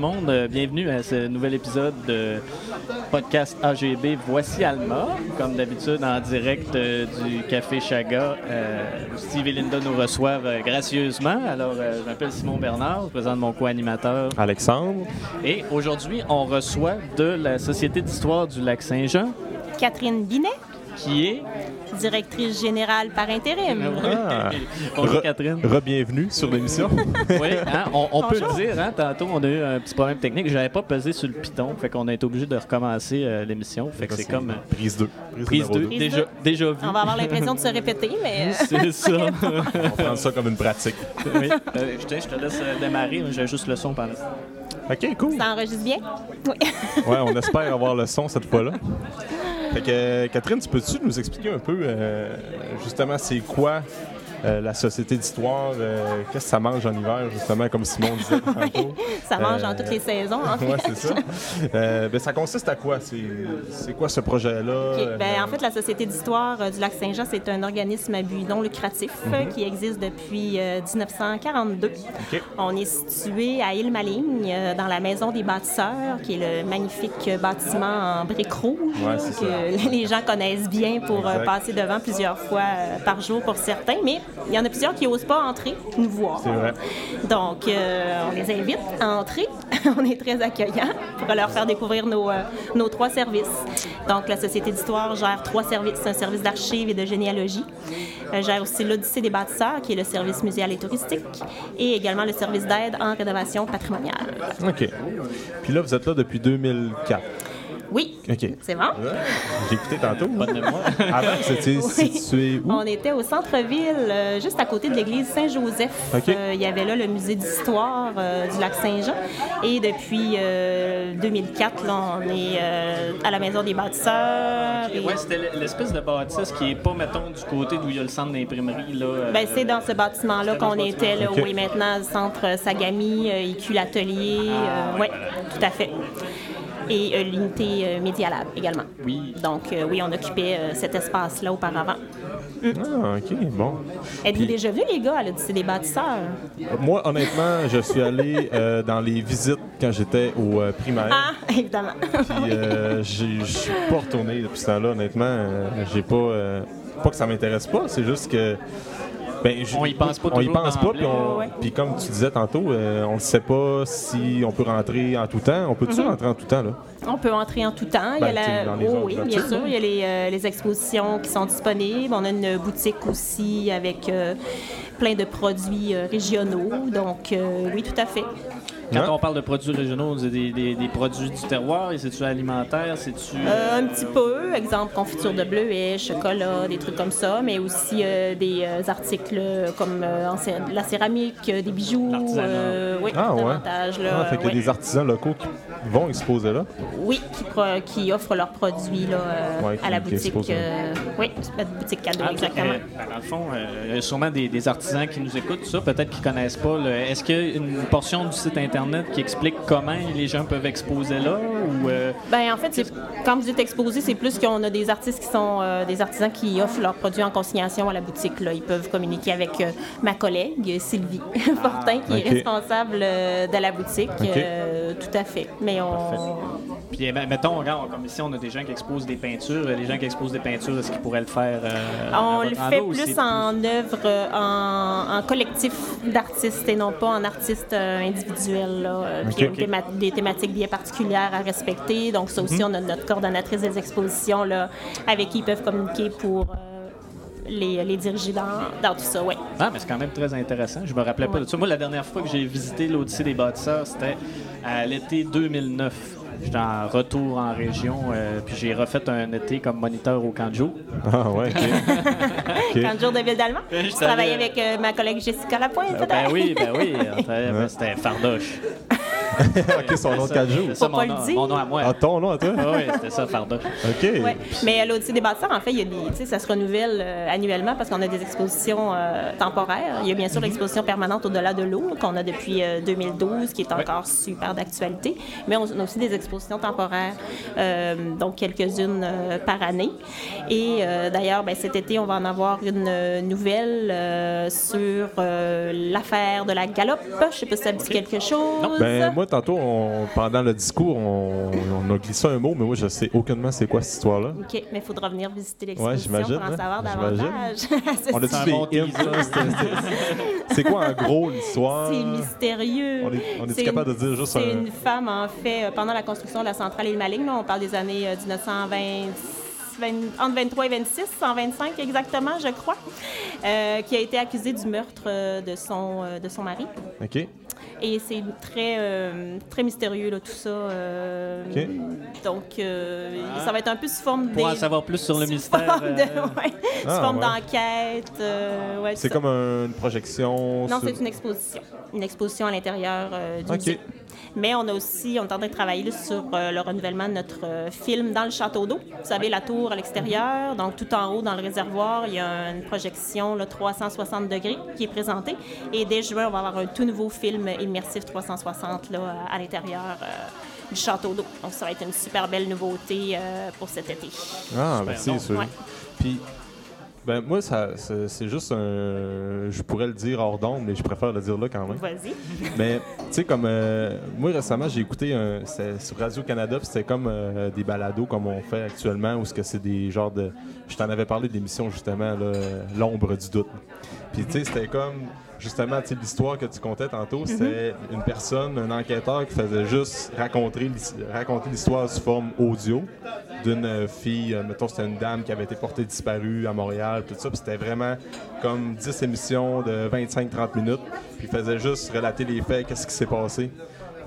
monde. Euh, bienvenue à ce nouvel épisode de podcast AGB Voici Alma. Comme d'habitude, en direct euh, du Café Chaga. Euh, Steve et Linda nous reçoivent euh, gracieusement. Alors, euh, je m'appelle Simon Bernard, je présente mon co-animateur. Alexandre. Et aujourd'hui, on reçoit de la Société d'histoire du lac Saint-Jean, Catherine Binet, qui est... directrice générale par intérim. Ah. Bonjour Re- Catherine. Re-bienvenue sur l'émission. Oui, hein, on, on peut le dire. Hein, tantôt, on a eu un petit problème technique. Je n'avais pas pesé sur le piton. Fait qu'on a été obligé de recommencer euh, l'émission. Fait que c'est comme euh, Prise 2. prise numéro 2. deux. Prise Déjà, déjà vu. On va avoir l'impression de se répéter, mais euh, C'est ça. On prend ça comme une pratique. oui. Euh, je, te, je te laisse euh, démarrer. J'ai juste le son pendant. OK, cool. ça enregistre bien? Oui. Ouais, on espère avoir le son cette fois-là. Catherine, tu peux-tu nous expliquer un peu, euh, justement, c'est quoi euh, la Société d'histoire? euh, Qu'est-ce que ça mange en hiver, justement, comme Simon disait tantôt? Ça mange Euh, en toutes les saisons. En fait. Ouais, c'est ça. Euh, ben, ça consiste à quoi? C'est quoi ce projet-là? Ben, Euh, en fait, la Société d'histoire euh, du lac Saint-Jean, c'est un organisme à but non lucratif euh, Mhm. qui existe depuis euh, 1942. OK. On est situé à Île-Maligne, euh, dans la Maison des bâtisseurs, qui est le magnifique euh, bâtiment en briques rouges Ouais, ça. que les gens connaissent bien pour euh, Exact. passer devant plusieurs fois euh, par jour pour certains. Mais il y en a plusieurs qui n'osent pas entrer nous voir. C'est vrai. Donc, euh, on les invite à entrer. on est très accueillants pour leur faire découvrir nos, euh, nos trois services. Donc, la Société d'histoire gère trois services. Un service d'archives et de généalogie. Elle gère aussi l'Odyssée des bâtisseurs, qui est le service muséal et touristique. Et également le service d'aide en rénovation patrimoniale. OK. Puis là, vous êtes là depuis 2004. Oui, OK. c'est bon? Ouais, J'ai écouté tantôt. Pas de mémoire. Avant, c'était Oui. situé où? On était au centre-ville, euh, juste à côté de l'église Saint-Joseph. Euh, il y avait là le musée d'histoire euh, du lac Saint-Jean. Et depuis euh, 2004, là, on est euh, à la maison des bâtisseurs. Et- Ouais, c'était l'espèce de bâtisse qui est pas, mettons, du côté d'où il y a le centre d'imprimerie. Là, euh, Ben, c'est dans ce bâtiment-là qu'on était. Là, OK. Oui, maintenant, le centre Sagami, euh, IQ l'atelier. Ah, oui, tout à fait. Et euh, l'unité euh, Media Lab également. Oui. Donc, euh, oui, on occupait cet espace-là auparavant. Ah, OK, bon. Êtes-vous Puis- déjà venu, les gars, à l'Odyssée des bâtisseurs? Moi, honnêtement, je suis allé euh, dans les visites quand j'étais au euh, primaire. Ah, évidemment. Puis euh, je suis pas retourné depuis ce temps-là, honnêtement. J'ai pas. pas que ça m'intéresse pas, c'est juste que. Ben, je- On y pense pas On y pense pas, puis, on- ouais. puis comme tu disais tantôt, euh, on ne sait pas si on peut rentrer en tout temps. On peut-tu rentrer en tout temps, là? On peut entrer en tout temps. Il y a Ben, la... Oh, oui, bien sûr. Il y a les, euh, les expositions qui sont disponibles. On a une boutique aussi avec euh, plein de produits euh, régionaux. Donc, euh, oui, tout à fait. Quand Ouais. on parle de produits régionaux, c'est des, des- des produits du terroir. Et c'est-tu alimentaire? C'est-tu. Euh, un petit peu, exemple confiture de bleuet, chocolat, des trucs comme ça, mais aussi euh, des euh, articles euh, comme euh, en la céramique, des bijoux, euh, oui, Ah, ouais. davantage. Là, Ah, fait qu'il y a oui. des artisans locaux qui vont exposer là? Oui, qui, pro- qui offrent leurs produits là, euh, Ouais, qui- à la boutique. euh, oui, la boutique cadeau, Ah, exactement. Euh, ben, dans le fond, euh, il y a sûrement des, des artisans qui nous écoutent, ça, peut-être qu'ils connaissent pas. Est-ce qu'il y a une portion du site Internet qui explique comment les gens peuvent exposer là? Ou, euh, Ben, en fait, c'est- quand vous dites exposé, c'est plus qu'on a des artistes qui sont euh, des artisans qui offrent leurs produits en consignation à la boutique. Là. Ils peuvent communiquer avec euh, ma collègue Sylvie Fortin, qui est responsable euh, de la boutique. Euh, tout à fait. Mais on. Puis, eh ben, mettons, regarde, comme ici, on a des gens qui exposent des peintures. Les gens qui exposent des peintures, est-ce qu'ils pourraient le faire? euh, On le fait plus en œuvre, en, en collectif d'artistes et non pas en artistes euh, Là, euh, théma- des thématiques bien particulières à respecter. Donc, ça Mhm. aussi, on a notre coordonnatrice des expositions là, avec qui ils peuvent communiquer pour euh, les, les diriger dans, dans tout ça. Ouais. Ah, mais c'est quand même très intéressant. Je me rappelais pas de ça. Moi, la dernière fois que j'ai visité l'Odyssée des bâtisseurs, c'était à l'été 2009. J'étais en retour en région, euh, puis j'ai refait un été comme moniteur au Canjo. Ah, ouais, OK. OK. Quand jour de ville d'Allemand, Je travaillais avec euh, ma collègue Jessica Lapointe. Ben peut-être? oui, ben oui. ben, C'était Fardoche. OK, son nom de C'était ça, 4 jours. ça, Faut pas mon, le nom, dire. mon nom à moi. Ah, ton nom à toi? Ah oui, c'était ça, Fardoche. OK. Ouais. Mais à l'Odyssée des bâtisseurs, en fait, il y a des, tu sais, ça se renouvelle euh, annuellement parce qu'on a des expositions euh, temporaires. Il y a bien sûr l'exposition permanente au-delà de l'eau qu'on a depuis euh, 2012, qui est encore super d'actualité. Mais on a aussi des expositions temporaires, euh, donc quelques-unes euh, par année. Et euh, d'ailleurs, ben, cet été, on va en avoir une euh, nouvelle euh, sur euh, l'affaire de la galope. Je sais pas si ça me dit quelque chose. Ben, moi, tantôt, on- pendant le discours, on, on a glissé un mot, mais moi, je sais aucunement c'est quoi cette histoire-là. OK, mais il faudra venir visiter Ouais, l'exposition j'imagine, pour en hein, savoir j'imagine. davantage. On a dit des C'est quoi en gros l'histoire? C'est mystérieux. On est, on est C'est capable une- de dire juste C'est un. une femme, en fait, euh, pendant la construction de la centrale île Maligne, là, on parle des années euh, 1920, 20 entre 23 et 26, 125 exactement, je crois, euh, qui a été accusée du meurtre euh, de, son, euh, de son mari. OK. Et c'est très, euh, très mystérieux, là, tout ça. euh, OK. Donc, euh, ça va être un peu sous forme Pour en savoir plus sur le sous mystère. forme de- euh, ouais, sous Ah, forme ouais. d'enquête. euh, ouais, C'est comme un- une projection. Non, sur- c'est une exposition. Une exposition à l'intérieur euh, du OK. musée. Mais on a aussi, on est en train de travailler là, sur euh, le renouvellement de notre euh, film dans le château d'eau. Vous savez, la tour à l'extérieur, donc tout en haut dans le réservoir, il y a une projection là, 360 degrés qui est présentée. Et dès juin, on va avoir un tout nouveau film immersif 360 là, à l'intérieur euh, du château d'eau. Donc ça va être une super belle nouveauté euh, pour cet été. Ah, ben bon. sûr. Ouais. Puis, ben moi, ça, c'est juste un. Je pourrais le dire hors d'onde, mais je préfère le dire là quand même. Vas-y. Mais, tu sais, comme. euh, moi, récemment, j'ai écouté un. Sur Radio-Canada, puis c'était comme euh, des balados comme on fait actuellement, où c'est des genres de. Je t'en avais parlé d'émissions, justement, là, euh, L'ombre du doute. Puis, tu sais, c'était comme. Justement, l'histoire que tu contais tantôt, c'était une personne, un enquêteur qui faisait juste raconter l'his- raconter l'histoire sous forme audio d'une euh, fille, euh, mettons, c'était une dame qui avait été portée disparue à Montréal, tout ça. Puis c'était vraiment comme 10 émissions de 25-30 minutes. Puis il faisait juste relater les faits, qu'est-ce qui s'est passé.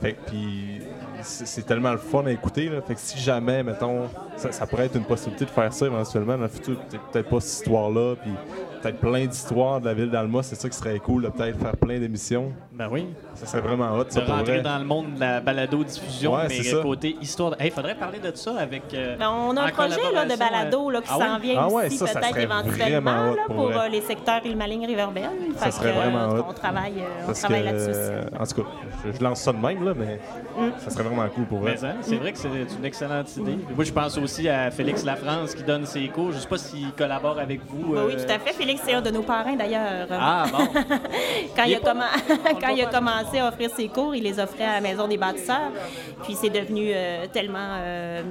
Fait puis c'est c'est tellement le fun à écouter. Là. Fait que si jamais, mettons, ça, ça pourrait être une possibilité de faire ça éventuellement dans le futur, peut-être peut-être pas cette histoire-là, puis peut-être plein d'histoires de la ville d'Alma, c'est ça qui serait cool, de peut-être faire plein d'émissions. Ben oui. Ça serait vraiment hot, De ça pour rentrer vrai. dans le monde de la balado-diffusion, Ouais, mais c'est ça. côté histoire. de- Hey, faudrait parler de ça avec. euh, Ben, on a un projet là, de collaboration, balado là, qui euh, ah s'en oui? vient Ah ouais, ça peut-être éventuellement hot là, pour euh, les secteurs Île-Maline, Riverbelle. Ça Fait serait que, vraiment euh, hot. On travaille, euh, on là-dessus. euh, en tout cas, je, je lance ça de même, là, mais ça serait vraiment cool pour vrai. Mais hein, c'est vrai que c'est une excellente idée. Moi, je pense aussi à Félix Lafrance qui donne ses cours. Je sais pas s'il collabore avec vous. Oui, oui, euh, tout à fait. Félix, c'est un de nos parrains d'ailleurs. Ah, bon. quand il il, est a, pas- commen- on le quand il a commencé à offrir ses cours, il les offrait à la Maison des bâtisseurs. Puis c'est devenu euh, tellement euh,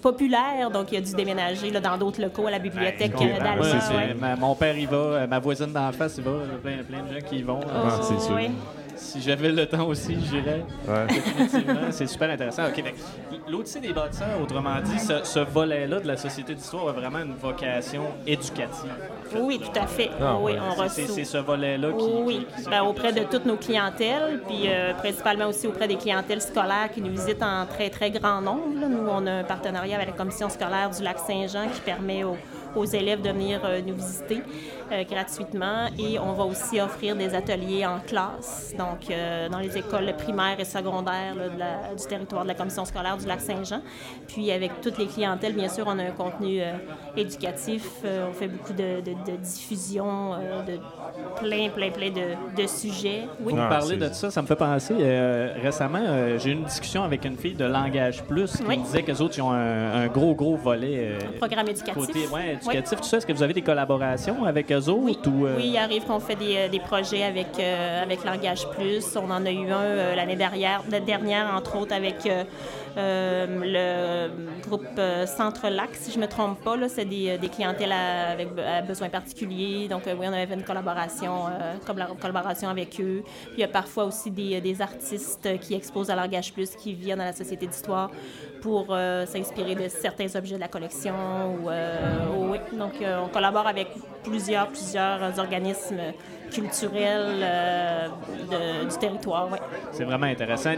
populaire, donc il a dû déménager là, dans d'autres locaux à la bibliothèque Ben, ouais. mon père y va, euh, ma voisine d'en face y va, plein, plein de gens qui y vont. Ah, Oh, c'est sûr. oui. Si j'avais le temps aussi, j'irais. Ouais. Définitivement, c'est super intéressant. OK, fait que l'Odyssée des bâtisseurs, autrement dit, ce, ce volet-là de la Société d'histoire a vraiment une vocation éducative. Oui, tout à fait. Ah, oui, ouais. on C'est- reçoit. C'est c'est ce volet-là qui. Oui, qui- qui ben, auprès de toutes nos clientèles, puis euh, principalement aussi auprès des clientèles scolaires qui nous visitent en très, très grand nombre. là. Nous, on a un partenariat avec la commission scolaire du Lac-Saint-Jean qui permet aux, aux élèves de venir euh, nous visiter euh, gratuitement. Et on va aussi offrir des ateliers en classe, donc euh, dans les écoles primaires et secondaires du territoire de la commission scolaire du Lac-Saint-Jean. Puis avec toutes les clientèles, bien sûr, on a un contenu éducatif. On fait beaucoup de, de- diffusion de plein, plein, plein de, de sujets. Oui. Vous Ah, parlez de ça, ça me fait penser. euh, récemment, euh, j'ai eu une discussion avec une fille de Langage Plus qui Oui. me disait qu'eux autres, ils ont un, un gros, gros volet. euh, Programme éducatif. Côté ouais, Oui. éducatif, tout ça. Est-ce que vous avez des collaborations avec eux autres? Oui, ou, euh, oui, il arrive qu'on fait des, des projets avec, euh, avec Langage Plus. On en a eu un euh, l'année dernière, dernière, entre autres, avec le groupe euh, Centre-Lac, si je ne me trompe pas. C'est des, euh, des clientèles à, avec à besoins particuliers. Donc, euh, oui, on avait fait une collaboration, euh, collab- collaboration avec eux. Puis, il y a parfois aussi des, artistes qui exposent à Langage Plus qui viennent à la Société d'histoire pour euh, s'inspirer de certains objets de la collection. Ou, euh, oui. Donc, euh, on collabore avec plusieurs, plusieurs organismes culturels euh, de- du territoire. C'est vraiment intéressant.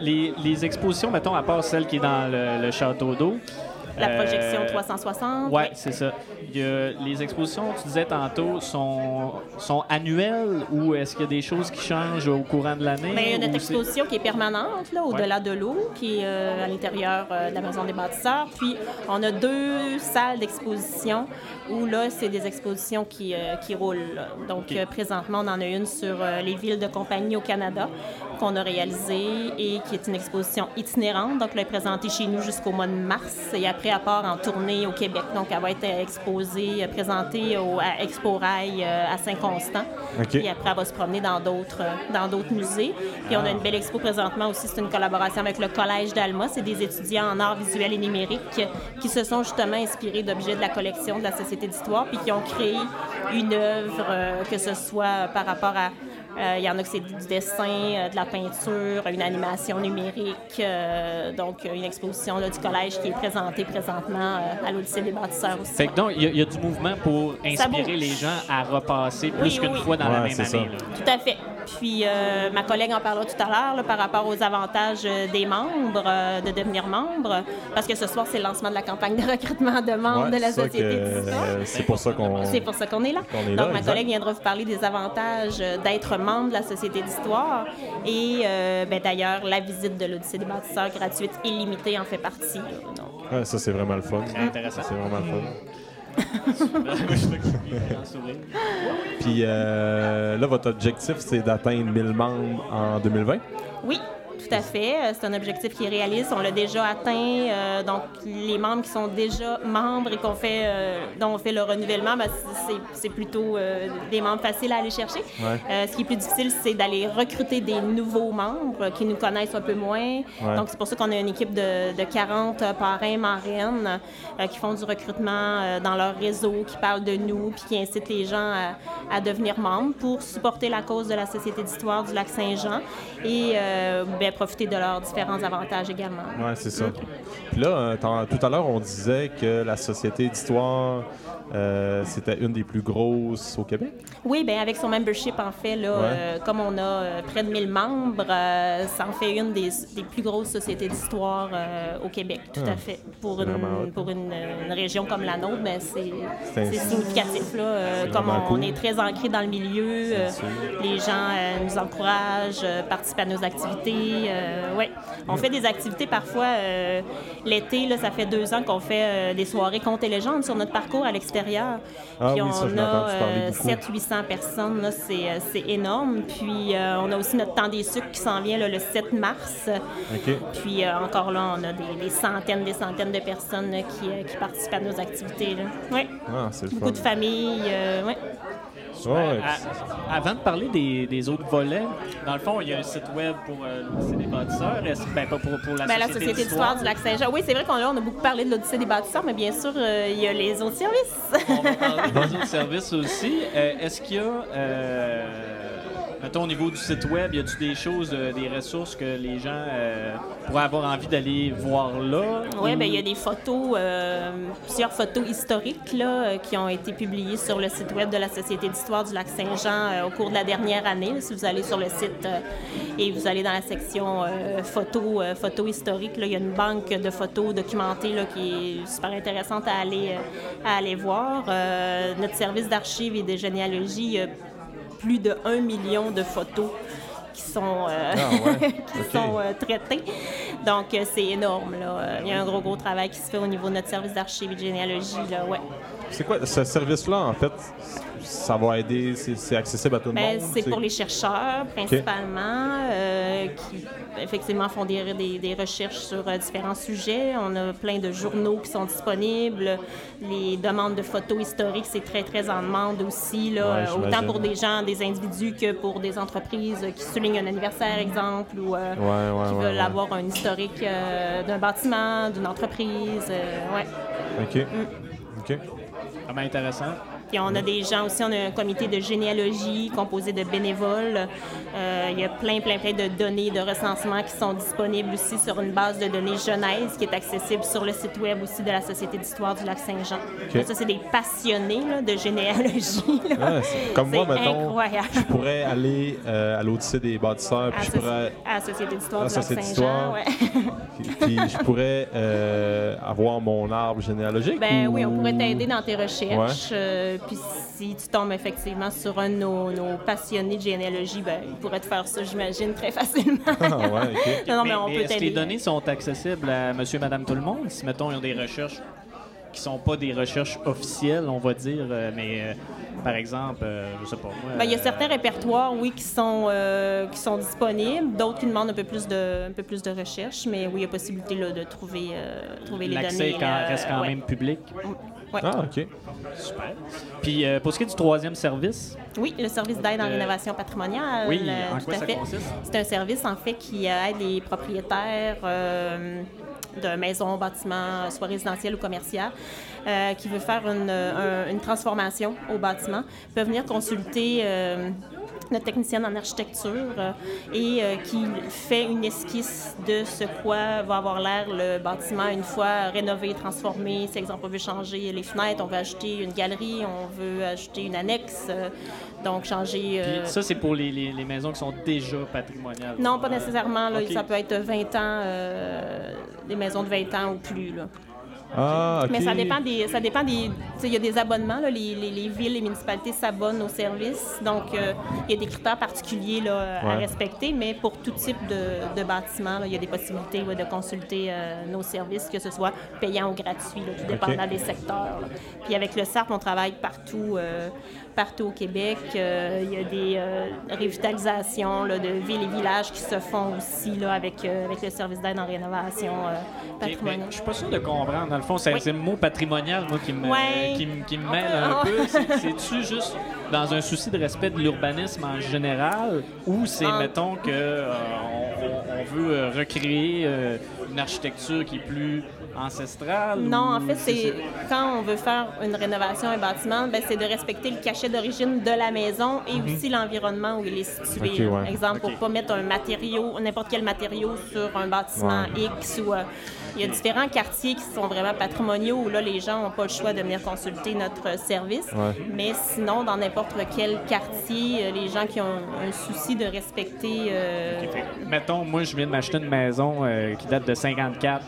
Les, expositions, mettons, à part celle qui est dans le château d'eau. La euh, projection 360. Ouais, oui. c'est ça. Il y a- les expositions, tu disais tantôt, sont, sont annuelles ou est-ce qu'il y a des choses qui changent au courant de l'année? Mais il y a notre exposition qui est permanente, là, au-delà de l'eau, qui est euh, à l'intérieur euh, de la Maison des bâtisseurs. Puis, on a deux salles d'exposition où, là, c'est des expositions qui, euh, qui roulent. là. Donc, présentement, on en a une sur les villes de compagnie au Canada, qu'on a réalisée et qui est une exposition itinérante. Donc, elle est présentée chez nous jusqu'au mois de mars et après, elle part en tournée au Québec. Donc, elle va être exposée, présentée au, à Expo Rail à Saint-Constant. OK. Puis après, elle va se promener dans d'autres dans d'autres musées. Puis on a une belle expo présentement aussi. C'est une collaboration avec le Collège d'Alma. C'est des étudiants en arts visuels et numériques qui se sont justement inspirés d'objets de la collection de la Société d'histoire puis qui ont créé une œuvre, euh, que ce soit par rapport à euh, il y en a que c'est du dessin, euh, de la peinture, une animation numérique. euh, donc, une exposition là, du collège qui est présentée présentement euh, à l'Odyssée des bâtisseurs aussi. Fait que donc, il y, a- il y a du mouvement pour inspirer les gens à repasser plus Oui, qu'une oui. fois dans la même année. Tout à fait. Puis euh, ma collègue en parlera tout à l'heure là, par rapport aux avantages euh, des membres, euh, de devenir membre, parce que ce soir, c'est le lancement de la campagne de recrutement de membres Ouais, de la c'est Société que- d'histoire. C'est pour ça qu'on. C'est pour ça qu'on est là. qu'on est Donc, là, ma exact. collègue viendra vous parler des avantages euh, d'être membre de la Société d'histoire. Et euh, ben, d'ailleurs, la visite de l'Odyssée des bâtisseurs gratuite et limitée en fait partie. là. Donc, Ouais, ça, c'est vraiment le fun. Intéressant. C'est vraiment le fun. Puis euh, là, votre objectif, c'est d'atteindre 1000 membres en 2020. Oui, à fait. Euh, C'est un objectif qui est réaliste. On l'a déjà atteint. Euh, donc, les membres qui sont déjà membres et qu'on fait, euh, dont on fait le renouvellement, ben, c'est- plutôt euh, des membres faciles à aller chercher. Ouais. Ce qui est plus difficile, c'est d'aller recruter des nouveaux membres qui nous connaissent un peu moins. Ouais. Donc, c'est pour ça qu'on a une équipe de, de 40 parrains, marraines qui font du recrutement dans leur réseau, qui parlent de nous, puis qui incitent les gens à, à devenir membres pour supporter la cause de la Société d'histoire du lac Saint-Jean et ben, profiter de leurs différents avantages également. Ouais, c'est ça. Puis là, euh, tout à l'heure, on disait que la Société d'histoire, euh, c'était une des plus grosses au Québec? Oui, bien avec son membership, en fait, là, euh, comme on a euh, près de 1000 membres, ça en fait une des, des plus grosses sociétés d'histoire au Québec, tout à fait. Pour, une, pour une, une région comme la nôtre, ben, c'est significatif. Là, comme on, est très ancré dans le milieu, les gens nous encouragent, participent à nos activités. ouais. On fait des activités parfois l'été, ça fait deux ans qu'on fait des soirées contes et légendes sur notre parcours à l'extérieur. Ah Puis oui, on ça, a entendu parler beaucoup. 700-800 personnes, là, c'est, euh, c'est énorme. Puis euh, on a aussi notre temps des sucres qui s'en vient là, le 7 mars. Puis euh, encore là, on a des, des centaines, des centaines de personnes là, qui, euh, qui participent à nos activités. Là. Ouais. Ah, Beaucoup fun. de familles. euh, Ouais, À- avant de parler des, des autres volets, dans le fond, il y a un site web pour euh, l'Odyssée des bâtisseurs. Ben, pas pour, pour la Ben, la Société d'histoire du lac Saint-Jean. Oui, c'est vrai qu'on a beaucoup parlé de l'Odyssée des bâtisseurs, mais bien sûr, euh, il y a les autres services. On va parler des autres services aussi. Euh, Est-ce qu'il y a, euh, mettons, au niveau du site web, y a-t-il des choses, euh, des ressources que les gens euh, pourraient avoir envie d'aller voir là? Oui, Ou- ben il y a des photos, euh, plusieurs photos historiques là, qui ont été publiées sur le site web de la Société d'histoire du lac Saint-Jean euh, au cours de la dernière année. Si vous allez sur le site et vous allez dans la section photos, photos historiques, il y a une banque de photos documentées là, qui est super intéressante à aller, à aller voir. Notre service d'archives et de généalogie, plus de 1 million de photos qui sont, euh, Ah ouais, qui sont euh, traités. Donc, euh, c'est énorme. Là. Il y a un gros, gros travail qui se fait au niveau de notre service d'archives et de généalogie. Là, ouais. C'est quoi ce service-là, en fait? Ça va aider, c'est accessible à tout le Ben, monde? c'est pour les chercheurs, principalement, euh, qui effectivement font des, des- des recherches sur euh, différents sujets. On a plein de journaux qui sont disponibles. Les demandes de photos historiques, c'est très, très en demande aussi. Là, Ouais, euh, autant pour des gens, des individus, que pour des entreprises qui soulignent un anniversaire, exemple, ou euh, Ouais, ouais, qui ouais, veulent ouais. avoir un historique euh, d'un bâtiment, d'une entreprise. euh, ouais. OK. OK. Vraiment intéressant. Puis on a des gens aussi, on a un comité de généalogie composé de bénévoles. Euh, il y a plein, plein, plein de données de recensement qui sont disponibles aussi sur une base de données Genèse qui est accessible sur le site web aussi de la Société d'histoire du lac Saint-Jean. OK. Ça, c'est des passionnés là, de généalogie. là. Comme moi, mettons, incroyable. je pourrais aller euh, à l'Odyssée des bâtisseurs, À, puis je Soci- pourrais, à la Société d'histoire à du la lac Société Saint-Jean. ouais. puis, puis je pourrais euh, avoir mon arbre généalogique. Ben ou- oui, on pourrait t'aider dans tes recherches. Euh, puis si tu tombes effectivement sur un de nos, nos passionnés de généalogie, ben il pourrait te faire ça, j'imagine, très facilement. Ah ouais, non, non, mais, on peut est-ce que les données sont accessibles à monsieur, madame, tout le monde? Si, mettons, ils ont des recherches qui sont pas des recherches officielles, on va dire, euh, mais euh, par exemple, euh, je sais pas moi. Ben, il y a euh, certains répertoires, oui, qui sont, euh, qui sont disponibles, d'autres qui demandent un peu plus de, un peu plus de recherche, mais oui, il y a possibilité là, de trouver, euh, trouver les L'accès données. là, reste quand ouais. même public. Ouais. Ah, OK. Super. Puis euh, pour ce qui est du troisième service, Oui, le service d'aide en Euh, rénovation patrimoniale. oui, euh, en tout quoi à ça fait. consiste? C'est un service, en fait, qui aide les propriétaires euh, de maisons, bâtiments, soit résidentiels ou commerciaux, euh, qui veut faire une, un- une transformation au bâtiment, peuvent venir consulter euh, notre technicienne en architecture euh, et euh, qui fait une esquisse de ce quoi va avoir l'air le bâtiment une fois rénové, transformé. Si, exemple, on veut changer les fenêtres, on veut ajouter une galerie, on veut ajouter une annexe, euh, donc changer... puis ça c'est pour les, les- les maisons qui sont déjà patrimoniales. non, pas nécessairement. Là. Ça peut être 20 ans, des maisons de 20 ans ou plus. Là. Ah. Mais ça dépend des. Ça dépend des. Il y a des abonnements. Là, les, les- les villes, les municipalités s'abonnent aux services. Donc, euh, il y a des critères particuliers là, à respecter. Mais pour tout type de, de bâtiment, il y a des possibilités ouais, de consulter euh, nos services, que ce soit payant ou gratuit, là, tout dépendant des secteurs. Puis avec le CERP, on travaille partout. euh, partout au Québec. Euh, il y a des euh, revitalisations là, de villes et villages qui se font aussi là, avec, euh, avec le service d'aide en rénovation euh, mais patrimoniale. je suis pas sûr de comprendre. Dans le fond, c'est Oui. le mot patrimonial, moi, qui me, qui me mêle peut- un on- peu. C'est- C'est-tu juste dans un souci de respect de l'urbanisme en général ou c'est, En- mettons, que on, veut euh, recréer euh, une architecture qui est plus ancestrale? Non, ou en fait, c'est quand on veut faire une rénovation à un bâtiment, ben, c'est de respecter le cachet d'origine de la maison et aussi l'environnement où il est situé. Ouais. Exemple, pour pas mettre un matériau, n'importe quel matériau sur un bâtiment X ou euh, il y a différents quartiers qui sont vraiment patrimoniaux où là les gens n'ont pas le choix de venir consulter notre service. Ouais. Mais sinon, dans n'importe quel quartier, euh, les gens qui ont un souci de respecter euh, mettons, moi, je viens de m'acheter une maison euh, qui date de 54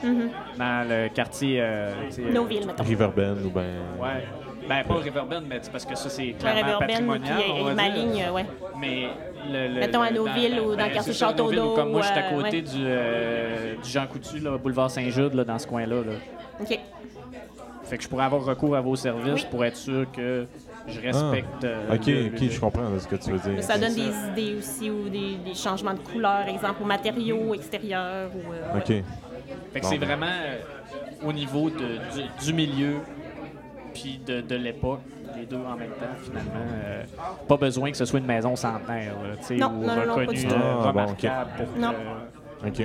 dans le quartier. euh, villes, mettons. Riverbend ou ben. Ouais. Ben, pas Riverbend, mais c'est parce que ça, c'est clairement Riverbend, patrimonial. puis on va et ma dire. ligne, ouais. Mais le, le- Mettons à le- Noville ou dans le ben, quartier Château d'Eau, Comme moi, je suis à euh, côté ouais. du, euh, du Jean Coutu, là, boulevard Saint-Jude, là, dans ce coin-là. là. OK. Fait que je pourrais avoir recours à vos services Oui. pour être sûr que je respecte. euh, Ah. Ok, le- ok, je comprends ce que tu veux dire. Ça donne ça. des idées aussi ou des, des changements de couleur, exemple, aux matériaux extérieurs. Ou, euh, Ok. ouais. Fait que Bon, c'est ben. vraiment euh, au niveau de- du, du milieu puis de, de l'époque, les deux en même temps, finalement. euh, pas besoin que ce soit une maison centenaire, là, tu sais, Non, ou non, non, non, pas reconnue, du tout. euh, Ah, bon, remarquable pour que- Non. Ok. OK.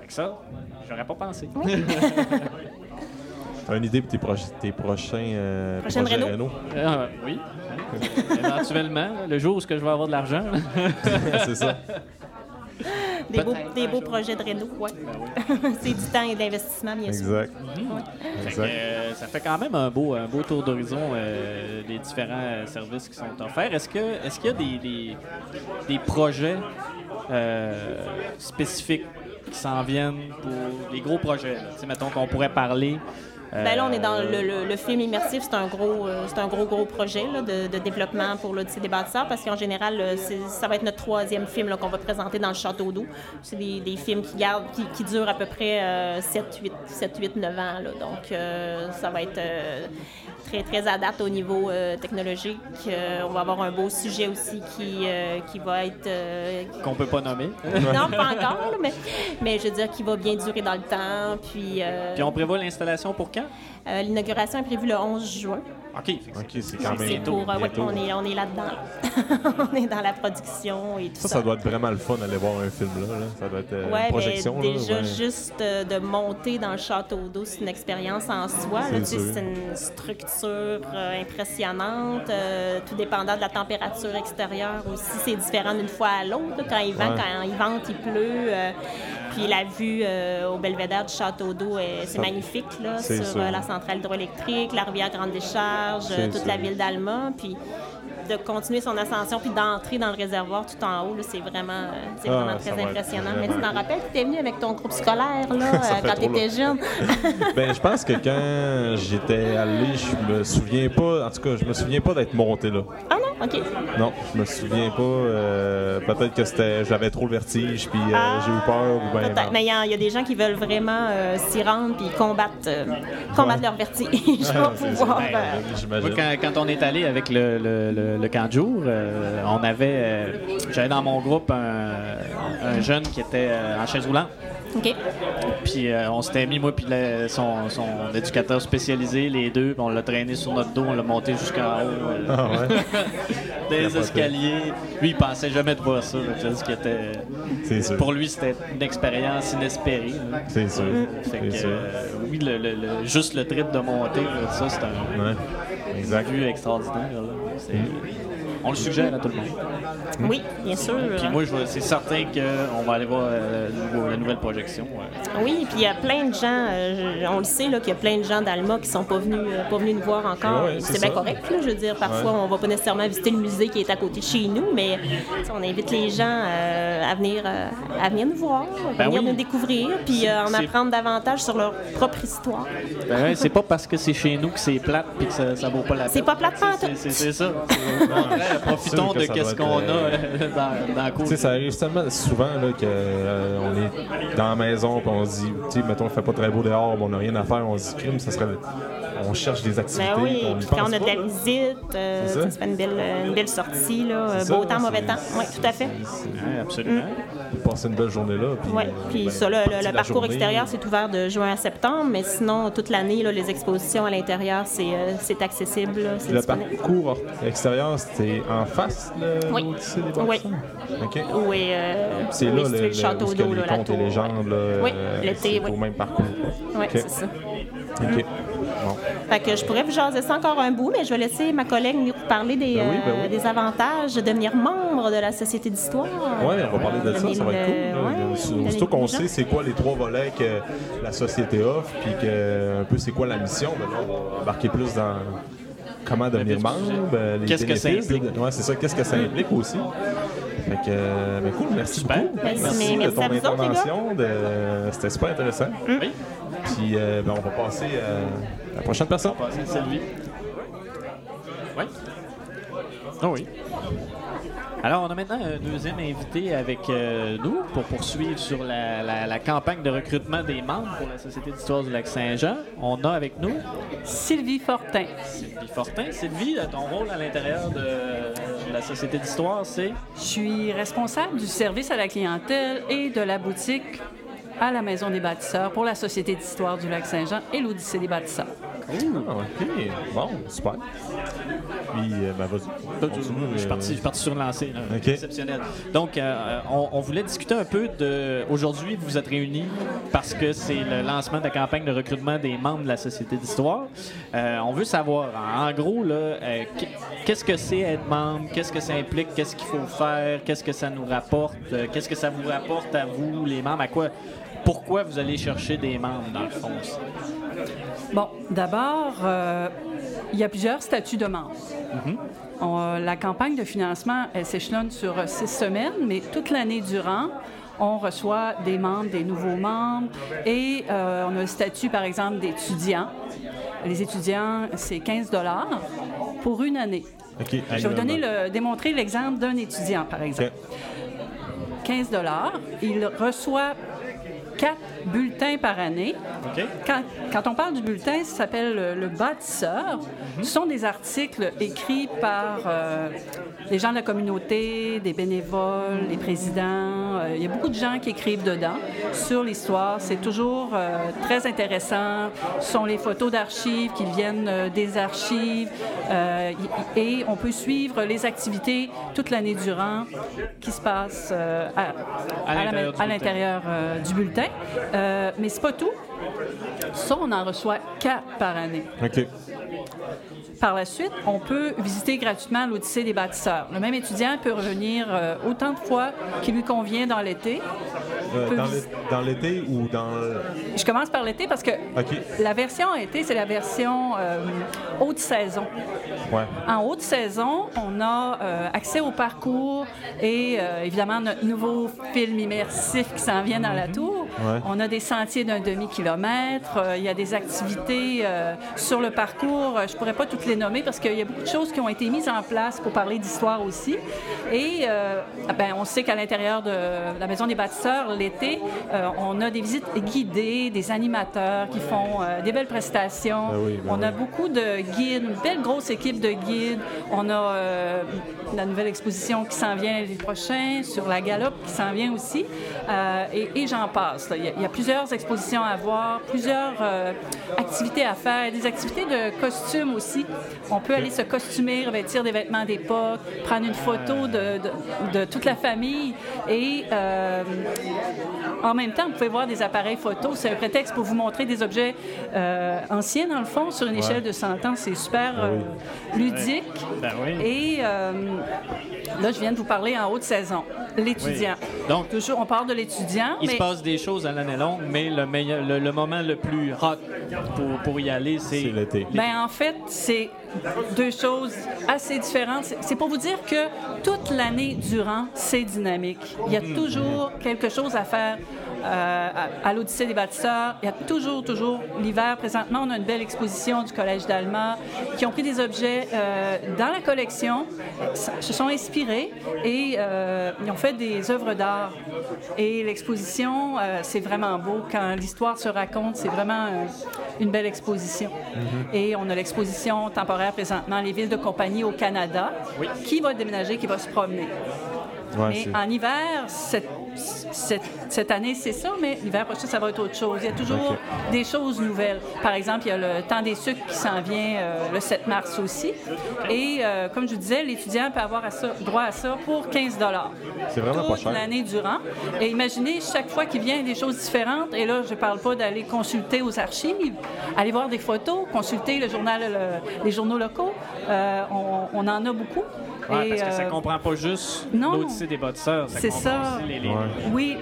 Fait que ça, j'aurais pas pensé. Une idée pour tes, proches- tes prochains euh, Prochaine projets réno? réno? Euh, oui. Éventuellement, le jour où est-ce que je vais avoir de l'argent. c'est ça. Des, beaux, des beaux projets de réno, ouais. C'est du temps et d'investissement, bien sûr. Exact. Exact. euh, ça fait quand même un beau, un beau tour d'horizon euh, des différents euh, services qui sont offerts. Est-ce que est-ce qu'il y a des, des, des projets euh, spécifiques qui s'en viennent pour des gros projets? là? Mettons qu'on pourrait parler. Euh, Ben là, on est dans le, le- le film immersif, c'est un gros, euh, c'est un gros, gros projet là, de, de développement pour l'Odyssée des bâtisseurs parce qu'en général, ça va être notre troisième film qu'on va présenter dans le Château d'eau. C'est des, des films qui, gardent, qui, qui durent à peu près euh, 7, 8, 7, 8, 9 ans. là. Donc, euh, ça va être euh, très, très à date au niveau technologique. On va avoir un beau sujet aussi qui, qui va être... qu'on peut pas nommer. non, pas encore, là, mais, mais je veux dire qui va bien durer dans le temps. Puis, Puis on prévoit l'installation pour quand? euh, l'inauguration est prévue le 11 juin. OK. c'est quand même pour, euh, ouais, on est, on est là-dedans. on est dans la production et tout Ça, ça. ça doit être vraiment le fun d'aller voir un film là. là. Ça doit être euh, Ouais, une projection. mais là, déjà ouais. juste euh, de monter dans le château d'eau, c'est une expérience en soi. C'est une structure euh, impressionnante, euh, tout dépendant de la température extérieure aussi. C'est différent d'une fois à l'autre. Quand il vent, Ouais. quand il vente, il pleut. Euh, puis la vue euh, au belvédère du château d'eau, est- c'est magnifique là, sur euh, la centrale hydroélectrique, la rivière Grande Décharge, euh, toute la ville d'Alma. Puis de continuer son ascension puis d'entrer dans le réservoir tout en haut, c'est vraiment, euh, c'est Ah, vraiment très impressionnant. vraiment Mais tu t'en rappelles, tu étais venu avec ton groupe scolaire là, euh, quand tu étais jeune? Ben, je pense que quand j'étais allé, je me souviens pas. En tout cas, je me souviens pas d'être monté là. ah non? OK. Non, je me souviens pas. euh, Peut-être que c'était, j'avais trop le vertige, puis euh, Ah, j'ai eu peur. Ou ben, Peut-être. Mais il y, a- il y a des gens qui veulent vraiment euh, s'y rendre puis combattre, euh, combattre leur vertige pour pouvoir. euh. Moi, quand, quand on est allé avec le, le, le- le camp de jour, euh, on avait. euh, J'avais dans mon groupe un, un jeune qui était euh, en chaise roulante. OK. Puis euh, on s'était mis, moi, puis son, son éducateur spécialisé, les deux, puis on l'a traîné sur notre dos, on l'a monté jusqu'en haut. euh, Ah ouais, des escaliers. Lui, il pensait jamais de voir ça. là. Était- c'est sûr. Pour lui, c'était une expérience inespérée. là. C'est sûr. Fait C'est que, sûr. euh, oui, le, le- le- juste le trip de monter, là, ça, c'est un Ouais, exact. vue extraordinaire. là. On le suggère à tout le monde. Oui, bien sûr. Puis moi, je vais- c'est certain qu'on va aller voir euh, la nouvelle projection. ouais. Oui, puis il y a plein de gens, euh, on le sait, là, qu'il y a plein de gens d'Alma qui sont pas venus, euh, pas venus nous voir encore. Ouais, ouais, c'est bien correct, là, je veux dire. Parfois, on va pas nécessairement visiter le musée qui est à côté de chez nous, mais on invite les gens euh, à, venir, euh, à venir nous voir, à Ben venir oui. nous découvrir, puis euh, en apprendre davantage sur leur propre histoire. Ben ouais, c'est pas parce que c'est chez nous que c'est plate puis que ça, ça vaut pas la peine. C'est pas plate c'est ça. Profitons de doit qu'on a euh, euh, dans, dans la cour. Ça arrive tellement souvent que euh, est dans la maison puis on se dit, mettons, il fait pas très beau dehors, mais on n'a rien à faire, on se dit, crime, ça serait. On cherche des activités. Ben oui, puis on y puis quand on a de la là. visite, euh, C'est ça. ça? se fait une belle, une belle sortie, là, euh, beau ça, temps, mauvais temps. Oui, tout à fait. Ouais, absolument. Passer une belle journée là. Puis, Oui, euh, puis ben, ça, là, le, parcours journée, extérieur, c'est ouvert de juin à septembre, mais sinon, toute l'année, là, les expositions à l'intérieur, c'est euh, accessible, là, Le disponible. parcours extérieur, c'était en face le Oui. des Oui. Bâtisseurs? OK. Oui, euh, C'est là le, le château d'eau, les contes et légendes, là, Oui, euh, l'été, c'est oui. au même parcours. Oui, c'est ça. OK. Bon. Fait que je pourrais vous jaser ça encore un bout, mais je vais laisser ma collègue nous parler des, Ben oui, ben euh, oui. des avantages de devenir membre de la Société d'histoire. Oui, on va parler de ça, ça va être cool. Ouais, Aussitôt donner qu'on sait c'est quoi les trois volets que la société offre, puis que un peu c'est quoi la mission, là, on va embarquer plus dans comment devenir membre, euh, les Qu'est-ce que ça implique? Ouais, c'est ça, qu'est-ce que ça implique aussi? Fait que, euh, ben cool, merci Super. beaucoup. Merci, merci mais de merci ton vous intervention. de- C'était super intéressant. Oui. Puis, euh, ben, on va passer euh, à la prochaine personne. Passer Sylvie. Oui. Ah oui. Alors, on a maintenant un deuxième invité avec euh, nous pour poursuivre sur la, la- la campagne de recrutement des membres pour la Société d'histoire du Lac-Saint-Jean. On a avec nous Sylvie Fortin. Sylvie Fortin. Sylvie, euh, ton rôle à l'intérieur de, de la Société d'histoire, c'est? Je suis responsable du service à la clientèle et de la boutique à la Maison des bâtisseurs pour la Société d'histoire du Lac-Saint-Jean et l'Odyssée des bâtisseurs. Ah, OK. Bon, super. Puis, euh, ben, vas-y. Je suis euh, parti, je suis parti sur le lancer, là. OK. exceptionnel. Donc, euh, on, on voulait discuter un peu de. Aujourd'hui, vous vous êtes réunis parce que c'est le lancement de la campagne de recrutement des membres de la Société d'histoire. Euh, on veut savoir, en, gros, là, euh, qu- qu'est-ce que c'est être membre, qu'est-ce que ça implique, qu'est-ce qu'il faut faire, qu'est-ce que ça nous rapporte, euh, qu'est-ce que ça vous rapporte à vous, les membres, à quoi. Pourquoi vous allez chercher des membres, dans le fond? Bon, d'abord, euh, il y a plusieurs statuts de membres. On- euh, la campagne de financement, elle s'échelonne sur euh, six semaines, mais toute l'année durant, on reçoit des membres, des nouveaux membres, et euh, on a le statut, par exemple, d'étudiant. Les étudiants, c'est 15 dollars pour une année. Je vais vous donner le, démontrer l'exemple d'un étudiant, par exemple. OK. 15 dollars. Il reçoit quatre bulletins par année. Quand, quand on parle du bulletin, ça s'appelle le, le bâtisseur. Ce sont des articles écrits par euh, des gens de la communauté, des bénévoles, des présidents. Euh, il y a beaucoup de gens qui écrivent dedans sur l'histoire. C'est toujours euh, très intéressant. Ce sont les photos d'archives qui viennent euh, des archives. Euh, et on peut suivre les activités toute l'année durant qui se passent à, À à la- l'intérieur à du bulletin. Euh, mais c'est pas tout. Ça, on en reçoit quatre par année. OK. Par la suite, on peut visiter gratuitement l'Odyssée des bâtisseurs. Le même étudiant peut revenir euh, autant de fois qu'il lui convient dans l'été. Euh, dans l'été ou dans. le- Je commence par l'été parce que la version été, c'est la version euh, haute saison. Ouais. En haute saison, on a accès au parcours et évidemment notre nouveau film immersif qui s'en vient dans la tour. Ouais. On a des sentiers d'un demi-kilomètre. Euh, il y a des activités euh, sur le parcours. Euh, Je pourrais pas toutes les nommer parce qu'il y a beaucoup de choses qui ont été mises en place pour parler d'histoire aussi. Et ah ben, on sait qu'à l'intérieur de la Maison des bâtisseurs, l'été, on a des visites guidées, des animateurs qui font des belles prestations. Ben oui, ben on a oui. beaucoup de guides, une belle grosse équipe de guides. On a euh, la nouvelle exposition qui s'en vient l'année prochaine sur la galope qui s'en vient aussi. Euh, et et j'en passe. Là. Il y, a, il y a plusieurs expositions à voir, plusieurs euh, activités à faire, des activités de costumes aussi. On peut aller se costumer, revêtir des vêtements d'époque, prendre une photo de, de- de toute la famille et euh, en même temps, vous pouvez voir des appareils photo. C'est un prétexte pour vous montrer des objets euh, anciens, dans le fond, sur une échelle de 100 ans. C'est super euh, ludique. Ben oui. Et euh, là, je viens de vous parler en haute saison. L'étudiant. Donc, Toujours, on parle de l'étudiant, il mais se passe des choses à l'année longue, mais le, meilleur, le, le moment le plus hot pour, pour y aller, c'est C'est l'été. ben, en fait, c'est deux choses assez différentes. C'est- C'est pour vous dire que toute l'année durant, c'est dynamique. Il y a toujours quelque chose à faire. Euh, à, à l'Odyssée des bâtisseurs, il y a toujours, toujours l'hiver. Présentement, on a une belle exposition du Collège d'Alma qui ont pris des objets euh, dans la collection, se sont inspirés et euh, ils ont fait des œuvres d'art. Et l'exposition, c'est vraiment beau. Quand l'histoire se raconte, c'est vraiment une belle exposition. Et on a l'exposition temporaire présentement, les villes de compagnie au Canada, qui va déménager, qui va se promener. Ouais, mais c'est- en hiver, cette, cette, cette année, c'est ça, mais l'hiver prochain, ça va être autre chose. Il y a toujours des choses nouvelles. Par exemple, il y a le temps des sucres qui s'en vient euh, le 7 mars aussi. Et euh, comme je vous disais, l'étudiant peut avoir à ça- droit à ça pour 15 C'est vraiment toute l'année durant. Et imaginez, chaque fois qu'il vient, des choses différentes. Et là, je ne parle pas d'aller consulter aux archives, aller voir des photos, consulter le journal, le- les journaux locaux. Euh, on, on en a beaucoup. Ouais, parce que ça euh, comprend pas juste l'Odyssée des bâtisseurs. Ça C'est comprend ça. aussi les- les- Ouais. Oui,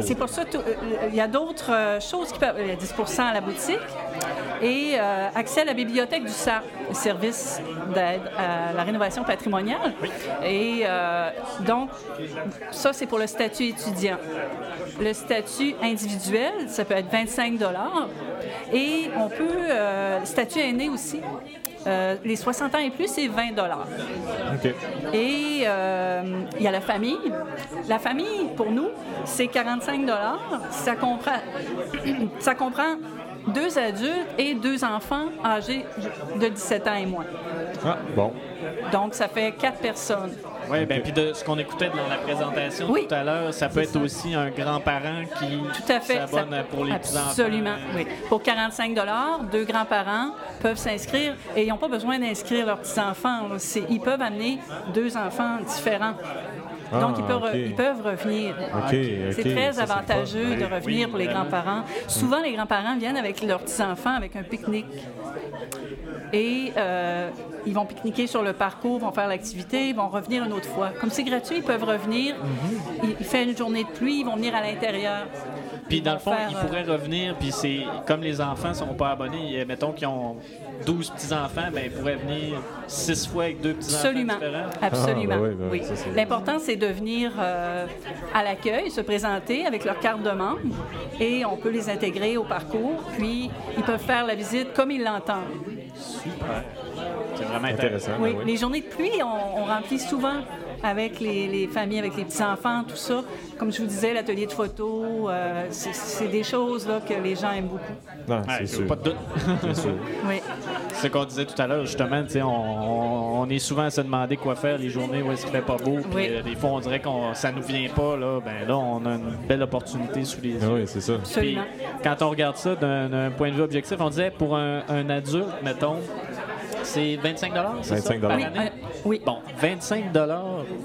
c'est pour ça qu'il y a d'autres euh, choses qui peuvent. Il y a 10% à la boutique et euh, accès à la bibliothèque du SAP, le service d'aide à la rénovation patrimoniale. Et euh, donc, ça, c'est pour le statut étudiant. Le statut individuel, ça peut être 25 Et on peut. euh, statut aîné aussi. Euh, les 60 ans et plus, c'est 20 OK. et euh, il y a la famille. La famille, pour nous, c'est 45 Ça comprend, ça comprend deux adultes et deux enfants âgés de 17 ans et moins. Ah, bon. Donc, ça fait quatre personnes. Oui, ben puis de ce qu'on écoutait dans la présentation Oui. tout à l'heure, ça peut être aussi un grand-parent qui Tout à fait. s'abonne Ça- pour les petits-enfants. Absolument, oui. Pour 45 deux grands-parents peuvent s'inscrire et ils n'ont pas besoin d'inscrire leurs petits-enfants. C'est- Ils peuvent amener deux enfants différents. Donc, ils Ah, peuvent, ils peuvent revenir. OK, C'est OK. très Ça, c'est avantageux de revenir Oui, pour les grands-parents. Souvent, les grands-parents viennent avec leurs petits-enfants avec un pique-nique. Et euh, ils vont pique-niquer sur le parcours, vont faire l'activité, ils vont revenir une autre fois. Comme c'est gratuit, ils peuvent revenir. Mhm. Il, il fait une journée de pluie, ils vont venir à l'intérieur. Puis dans le fond, faire, ils euh, pourraient revenir, puis c'est comme les enfants sont pas abonnés, mettons qu'ils ont 12 petits-enfants, ben ils pourraient venir 6 fois avec deux petits-enfants Absolument. différents. Absolument. Ah, ben oui, ben oui, oui. ça, c'est- L'important, c'est de venir euh, à l'accueil, se présenter avec leur carte de membre et on peut les intégrer au parcours. Puis, ils peuvent faire la visite comme ils l'entendent. C'est vraiment intéressant. Oui, ben oui. les journées de pluie, on, on remplit souvent avec les, les familles, avec les petits-enfants, tout ça. Comme je vous disais, l'atelier de photo, euh, c'est- des choses là, que les gens aiment beaucoup. Non, Ouais, c'est sûr. pas de doute. C'est sûr. Oui. C'est ce qu'on disait tout à l'heure, justement, tu sais, on, on est souvent à se demander quoi faire les journées où est-ce qu'il fait pas beau. Puis Oui. euh, des fois, on dirait que ça nous vient pas. Là, ben là, on a une belle opportunité sous les yeux. Ah oui, c'est ça. Puis, quand on regarde ça d'un point de vue objectif, on disait pour un, un adulte, mettons, c'est 25 c'est 25 ça, par année? euh, oui. Bon, 25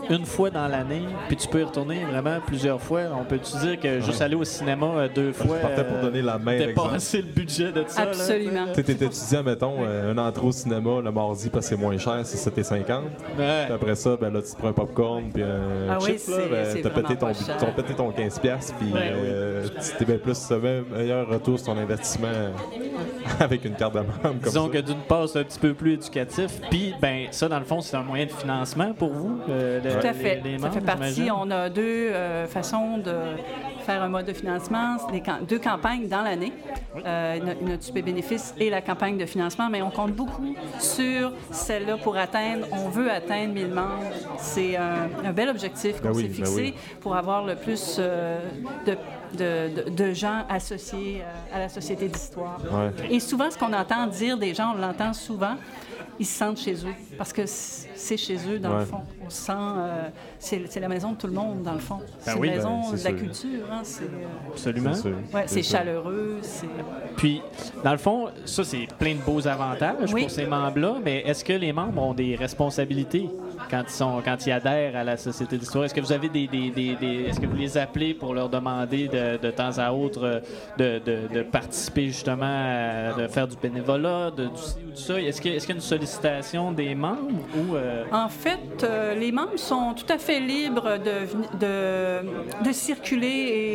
une fois dans l'année, puis tu peux y retourner vraiment plusieurs fois. On peut-tu dire que juste aller au cinéma euh, deux fois, partais pour donner la meilleure dépasser le budget de ça? Absolument. Tu t'es étudiant, mettons, euh, un entrée au cinéma le mardi parce que c'est moins cher, c'est 7,50. Ouais. Puis après ça, ben là, tu te prends un popcorn puis un Ah oui, là, c'est- ben, t'as pété, ton, t'as pété ton 15$ piastres, puis Ben euh, tu t'es bien plus sauvé, meilleur retour sur ton investissement avec une carte de membre comme Disons ça. que d'une part, c'est un petit peu plus éducatif. Puis, ben, ça, dans le fond, c'est un moyen de financement pour vous, euh, le- Tout à les- fait. les ça fait partie. On a deux euh, façons de faire un mode de financement, deux campagnes dans l'année, euh, no- notre super bénéfice et la campagne de financement, mais on compte beaucoup sur celle-là pour atteindre, on veut atteindre 1000 membres. C'est un, un bel objectif qu'on Ben oui, s'est ben fixé oui. pour avoir le plus euh, de, de- de- de gens associés euh, à la Société d'histoire. Ouais. Et souvent, ce qu'on entend dire des gens, on l'entend souvent, ils se sentent chez eux. Parce que c'est chez eux, dans Ouais. le fond. On se sent. euh, c'est c'est la maison de tout le monde, dans le fond. c'est oui, la maison ben, de la sûr. culture. Hein, c'est euh, Absolument. C'est ouais, chaleureux. C'est. Puis, dans le fond, ça, c'est plein de beaux avantages Oui. pour ces membres-là, mais est-ce que les membres ont des responsabilités quand ils, sont, quand ils adhèrent à la Société d'histoire? Est-ce que vous avez des, des- des- des- Est-ce que vous les appelez pour leur demander de, de temps à autre euh, de, de- de participer justement, à- de faire du bénévolat, de, du ci ou du ça? Est-ce que- est-ce qu'il y a une sollicitation des membres ou... euh, En fait, euh, les membres sont tout à fait libres de, circuler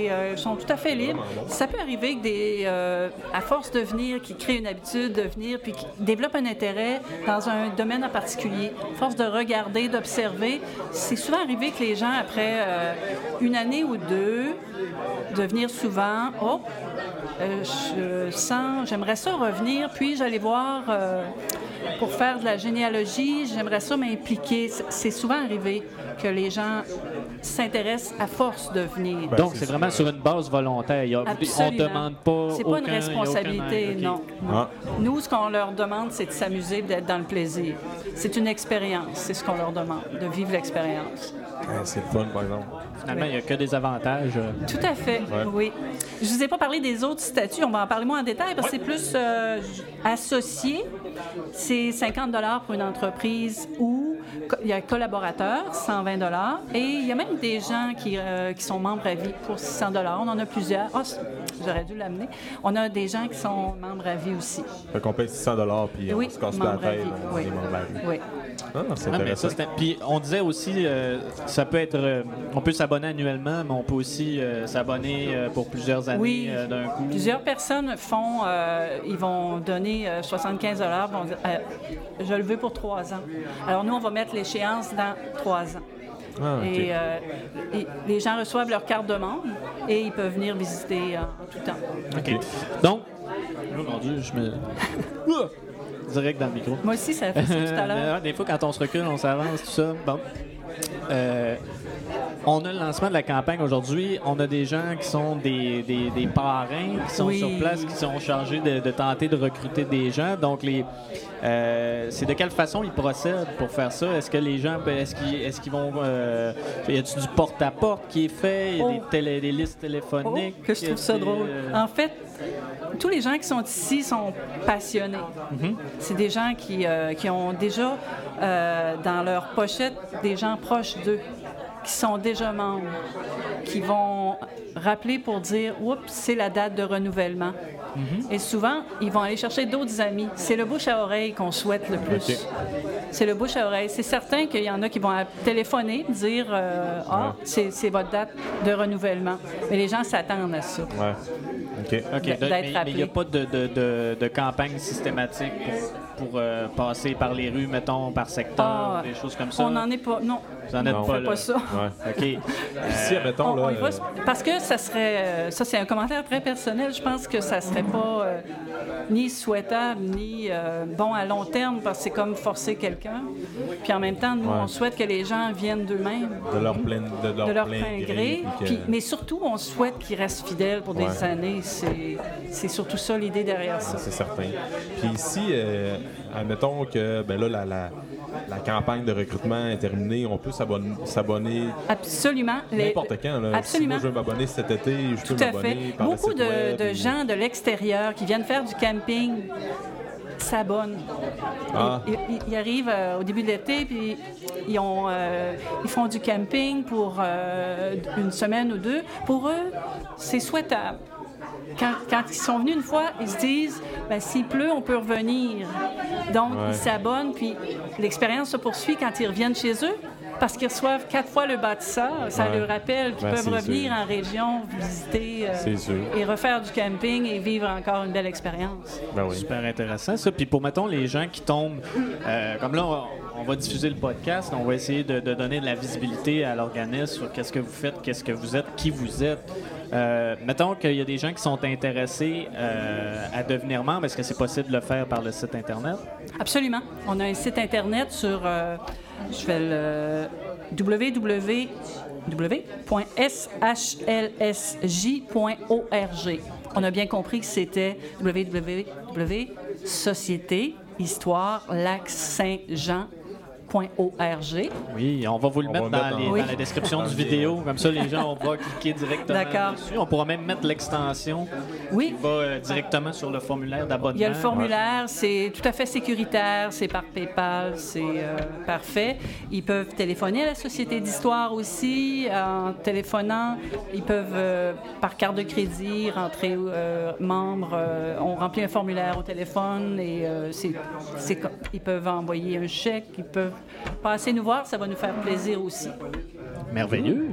et euh, sont tout à fait libres. Ça peut arriver que des, euh, à force de venir, qui créent une habitude de venir, puis qui développent un intérêt dans un domaine en particulier, à force de regarder, d'observer, c'est souvent arrivé que les gens, après euh, une année ou deux, de venir souvent, oh, euh, je sens, j'aimerais ça revenir, puis j'allais voir euh, pour faire de la généalogie, j'aimerais ça m'impliquer. C'est- souvent arrivé que les gens s'intéressent à force de venir. Ben, donc, c'est vraiment sur une base volontaire. Il y a- on ne demande pas. C'est pas une aucun- responsabilité, non. Ah. Nous, ce qu'on leur demande, c'est de s'amuser, d'être dans le plaisir. C'est une expérience, c'est ce qu'on leur demande, de vivre l'expérience. Ouais, c'est le fun, par exemple. Finalement, il n'y a que des avantages. euh. Tout à fait, Ouais. oui. Je vous ai pas parlé des autres statuts, on va en parler moins en détail parce que c'est plus euh, associé. C'est 50 pour une entreprise ou il y a collaborateur, 120 et il y a même des gens qui, euh, qui sont membres à vie pour 600 On en a plusieurs. Ah, j'aurais dû l'amener. On a des gens qui sont membres à vie aussi. Fait qu'on paye 600 puis oui, on se casse la tête, Oui. est membre à vie. oui. Ah, c'est Ah, intéressant. ça, Puis on disait aussi, euh, ça peut être, euh, on peut s'abonner annuellement, mais on peut aussi euh, s'abonner euh, pour plusieurs années Oui. euh, d'un coup. Plusieurs personnes font, euh, ils vont donner euh, 75 vont dire, euh, je le veux pour trois ans. Alors nous, on va mettre l'échéance dans trois ans. Ah. Et, euh, et les gens reçoivent leur carte de membre et ils peuvent venir visiter en tout temps. OK. Donc, oh mon Dieu, je me. Direct dans le micro. Moi aussi, ça a fait ça tout à l'heure. Des fois, quand on se recule, on s'avance, tout ça. Bon. Euh, on a le lancement de la campagne aujourd'hui. On a des gens qui sont des, des- des parrains qui sont Oui. sur place, qui sont chargés de, de tenter de recruter des gens. Donc, les, euh, c'est de quelle façon ils procèdent pour faire ça? Est-ce que les gens, est-ce qu'ils, est-ce qu'ils vont. Euh, y a-t-il du porte-à-porte qui est fait? Y a Oh. des, télé- des listes Oh, téléphoniques? que je trouve ça drôle. euh, En fait, tous les gens qui sont ici sont passionnés. C'est des gens qui, qui ont déjà euh, dans leur pochette des gens proches d'eux, qui sont déjà membres, qui vont rappeler pour dire Oups, c'est la date de renouvellement. Et souvent, ils vont aller chercher d'autres amis. C'est le bouche à oreille qu'on souhaite le plus. C'est le bouche à oreille. C'est certain qu'il y en a qui vont téléphoner, dire euh, Ah, c'est c'est votre date de renouvellement. Mais les gens s'attendent à ça. Ouais. OK. OK. d'être de- mais- il n'y a pas de, de- de- de campagne systématique pour, pour, euh, passer par les rues, mettons, par secteur, Ah, des choses comme ça? On n'en est pas. Non, Vous en êtes Non. pas on fait là. pas ça. Ouais. OK. Si, admettons, On- on là. y va, euh, parce que ça serait, euh, ça c'est un commentaire très personnel. Je pense que ça serait pas euh, ni souhaitable ni euh, bon à long terme parce que c'est comme forcer quelqu'un. Puis en même temps, nous Ouais. on souhaite que les gens viennent d'eux-mêmes, de leur plein, de leur de leur plein plein gré. gré. puis que- Puis- mais surtout, on souhaite qu'ils restent fidèles pour des années. C'est, c'est surtout ça l'idée derrière ça. C'est certain. Puis ici, euh, admettons que ben là, la, la, la campagne de recrutement est terminée, on peut s'abonner, Absolument. N'importe quand. Là. Absolument. Si moi je veux m'abonner cet été, je peux Tout à fait. m'abonner Beaucoup de, web de et- gens de l'extérieur qui viennent faire du camping s'abonnent. Ah. Ils, ils- ils arrivent euh, au début de l'été, puis ils, ont, euh, ils font du camping pour euh, une semaine ou deux. Pour eux, c'est souhaitable. Quand, quand ils sont venus une fois, ils se disent ben, s'il pleut, on peut revenir. Donc, Ouais. ils s'abonnent, puis l'expérience se poursuit quand ils reviennent chez eux. Parce qu'ils reçoivent quatre fois le bâtisseur, ça Ouais. leur rappelle qu'ils Ben, peuvent revenir sûr. en région, visiter euh, et refaire du camping et vivre encore une belle expérience. Ben oui. Super intéressant, ça. Puis pour, mettons, les gens qui tombent, euh, comme là, on, on va diffuser le podcast, on va essayer de, de donner de la visibilité à l'organisme sur qu'est-ce que vous faites, qu'est-ce que vous êtes, qui vous êtes. Euh, mettons qu'il y a des gens qui sont intéressés euh, à devenir membres. Est-ce que c'est possible de le faire par le site Internet? Absolument. On a un site Internet sur, euh, je vais le www www.shlsj.org. On a bien compris que c'était www Société Histoire Lac Saint-Jean oui, on va vous le mettre, dans, la description du vidéo. Comme ça, les gens vont cliquer directement dessus. On pourra même mettre l'extension oui. qui va euh, directement sur le formulaire d'abonnement. Il y a le formulaire, c'est tout à fait sécuritaire, c'est par PayPal, c'est euh, parfait. Ils peuvent téléphoner à la Société d'Histoire aussi. En téléphonant, ils peuvent, euh, par carte de crédit, rentrer membre. on remplit un formulaire au téléphone et c'est, ils peuvent envoyer un chèque, ils peuvent Passez nous voir, ça va nous faire plaisir aussi. Merveilleux.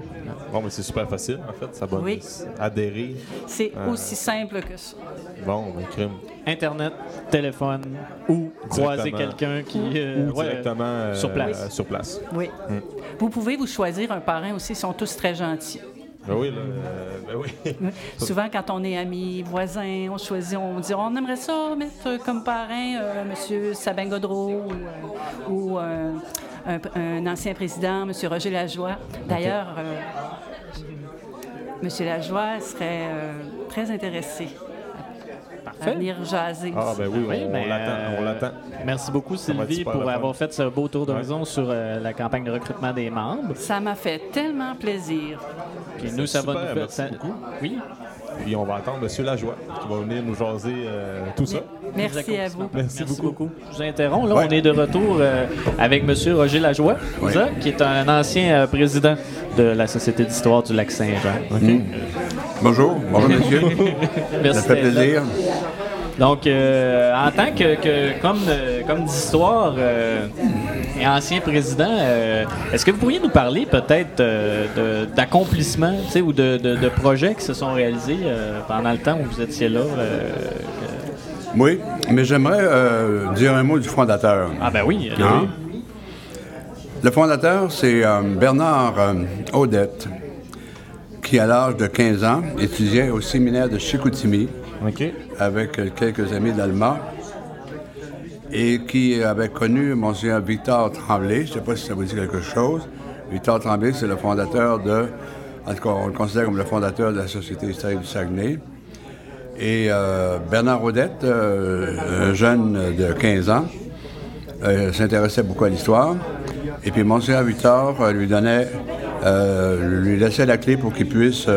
Bon, mais c'est super facile, en fait. Ça va oui. adhérer. C'est euh, aussi simple que ça. Bon, ben, crime. Internet, téléphone ou croiser quelqu'un qui. Euh, directement euh, sur place. sur place. Oui. Hmm. Vous pouvez vous choisir un parrain aussi, ils sont tous très gentils. Ben oui, là, ben oui. Souvent, quand on est amis, voisins, on choisit, on dit on aimerait ça mettre comme parrain M. Sabin Godreau ou, un, ancien président, M. Roger Lajoie. D'ailleurs, euh, M. Lajoie serait euh, très intéressé à venir jaser. Ah, ben oui, on, ben, on l'attend. Merci beaucoup, Sylvie, pour avoir fait ce beau tour d'horizon sur euh, la campagne de recrutement des membres. Ça m'a fait tellement plaisir. Puis nous, ça va nous faire. Merci beaucoup. Oui. Puis on va attendre M. Lajoie qui va venir nous jaser euh, tout ça. Merci à vous. Merci, beaucoup. Je vous interromps. Là, on est de retour euh, avec M. Roger Lajoie, qui est un ancien président de la Société d'histoire du lac Saint-Jean. Bonjour. Bonjour, monsieur. Merci. Ça fait plaisir. Donc, euh, en tant que, comme, euh, comme d'histoire euh, et ancien président, est-ce que vous pourriez nous parler peut-être d'accomplissements ou de, projets qui se sont réalisés pendant le temps où vous étiez là? oui, mais j'aimerais dire un mot du fondateur. Ah ben oui. Hein? Le fondateur, c'est Bernard Odette, qui à l'âge de 15 ans étudiait au séminaire de Chicoutimi avec quelques amis d'Alma et qui avait connu Monseigneur Victor Tremblay. Je ne sais pas si ça vous dit quelque chose. Victor Tremblay, c'est le fondateur de, en tout cas, on le considère comme le fondateur de la Société historique du Saguenay. Et euh, Bernard Rodette, euh, un jeune de 15 ans, euh, s'intéressait beaucoup à l'histoire. Et puis Monseigneur Victor lui donnait, lui laissait la clé pour qu'il puisse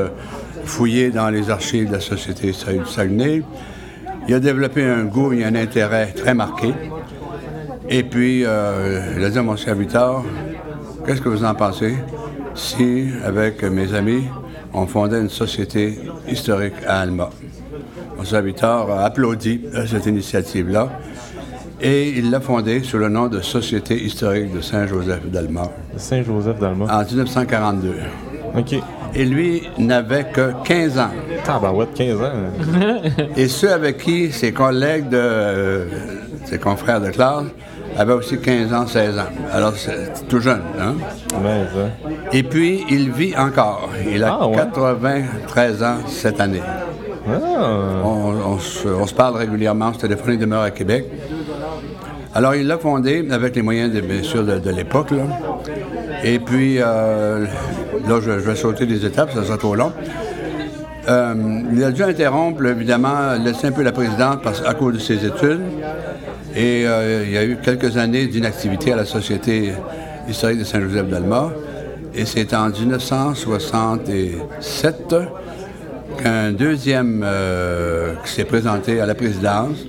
fouillé dans les archives de la Société du Saguenay. Il a développé un goût et un intérêt très marqué. Et puis, euh, il a dit à mon serviteur, qu'est-ce que vous en pensez? Si, avec mes amis, on fondait une société historique à Alma? Mon serviteur a applaudi cette initiative-là et il l'a fondée sous le nom de Société historique de Saint-Joseph d'Alma. Saint-Joseph d'Alma. En 1942. OK et lui n'avait que 15 ans. ouais, 15 ans. et ceux avec qui ses collègues, de, euh, ses confrères de classe, avaient aussi 15 ans, 16 ans. Alors, c'est tout jeune. Hein? Et puis, il vit encore. Il a 93 ah, ans cette année. Ah. On, se, parle régulièrement, ce téléphone, il demeure à Québec. Alors, il l'a fondé avec les moyens, de, bien sûr, de, l'époque. Et puis, euh, là, je, vais sauter des étapes, ça sera trop long. Euh, il a dû interrompre, évidemment, laisser un peu la présidence à cause de ses études. Et euh, il y a eu quelques années d'inactivité à la Société historique de Saint-Joseph d'Alma. Et c'est en 1967 qu'un deuxième s'est présenté à la présidence,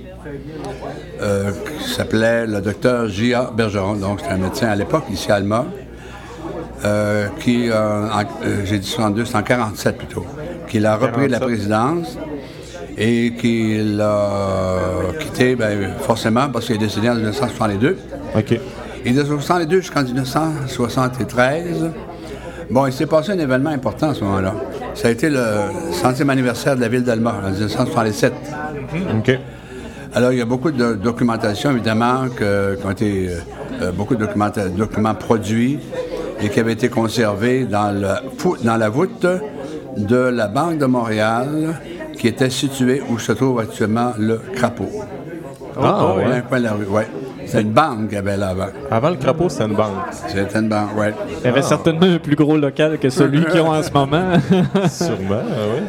qui s'appelait le docteur J.A. Bergeron, donc c'était un médecin à l'époque ici à Alma, euh, qui, euh, euh, j'ai dit 62, c'est en 47 plutôt, qu'il a repris la présidence et qu'il a quitté, ben, forcément, parce qu'il est décédé en 1962. OK. Et de 1962 jusqu'en 1973, bon, il s'est passé un événement important à ce moment-là. Ça a été le centième anniversaire de la ville d'Alma, en 1967. OK. Alors, il y a beaucoup de documentation, évidemment, qui ont été, beaucoup de documents produits et qui avait été conservé dans, le, dans la voûte de la Banque de Montréal, qui était située où se trouve actuellement le crapaud. Ah, Au ouais. coin de la rue, ouais. C'est une banque qu'il y avait là avant. Avant le crapaud, c'était une banque. C'était une banque, ouais. Il y avait certainement un plus gros local que celui qu'ils ont en ce moment. Sûrement, ah oui.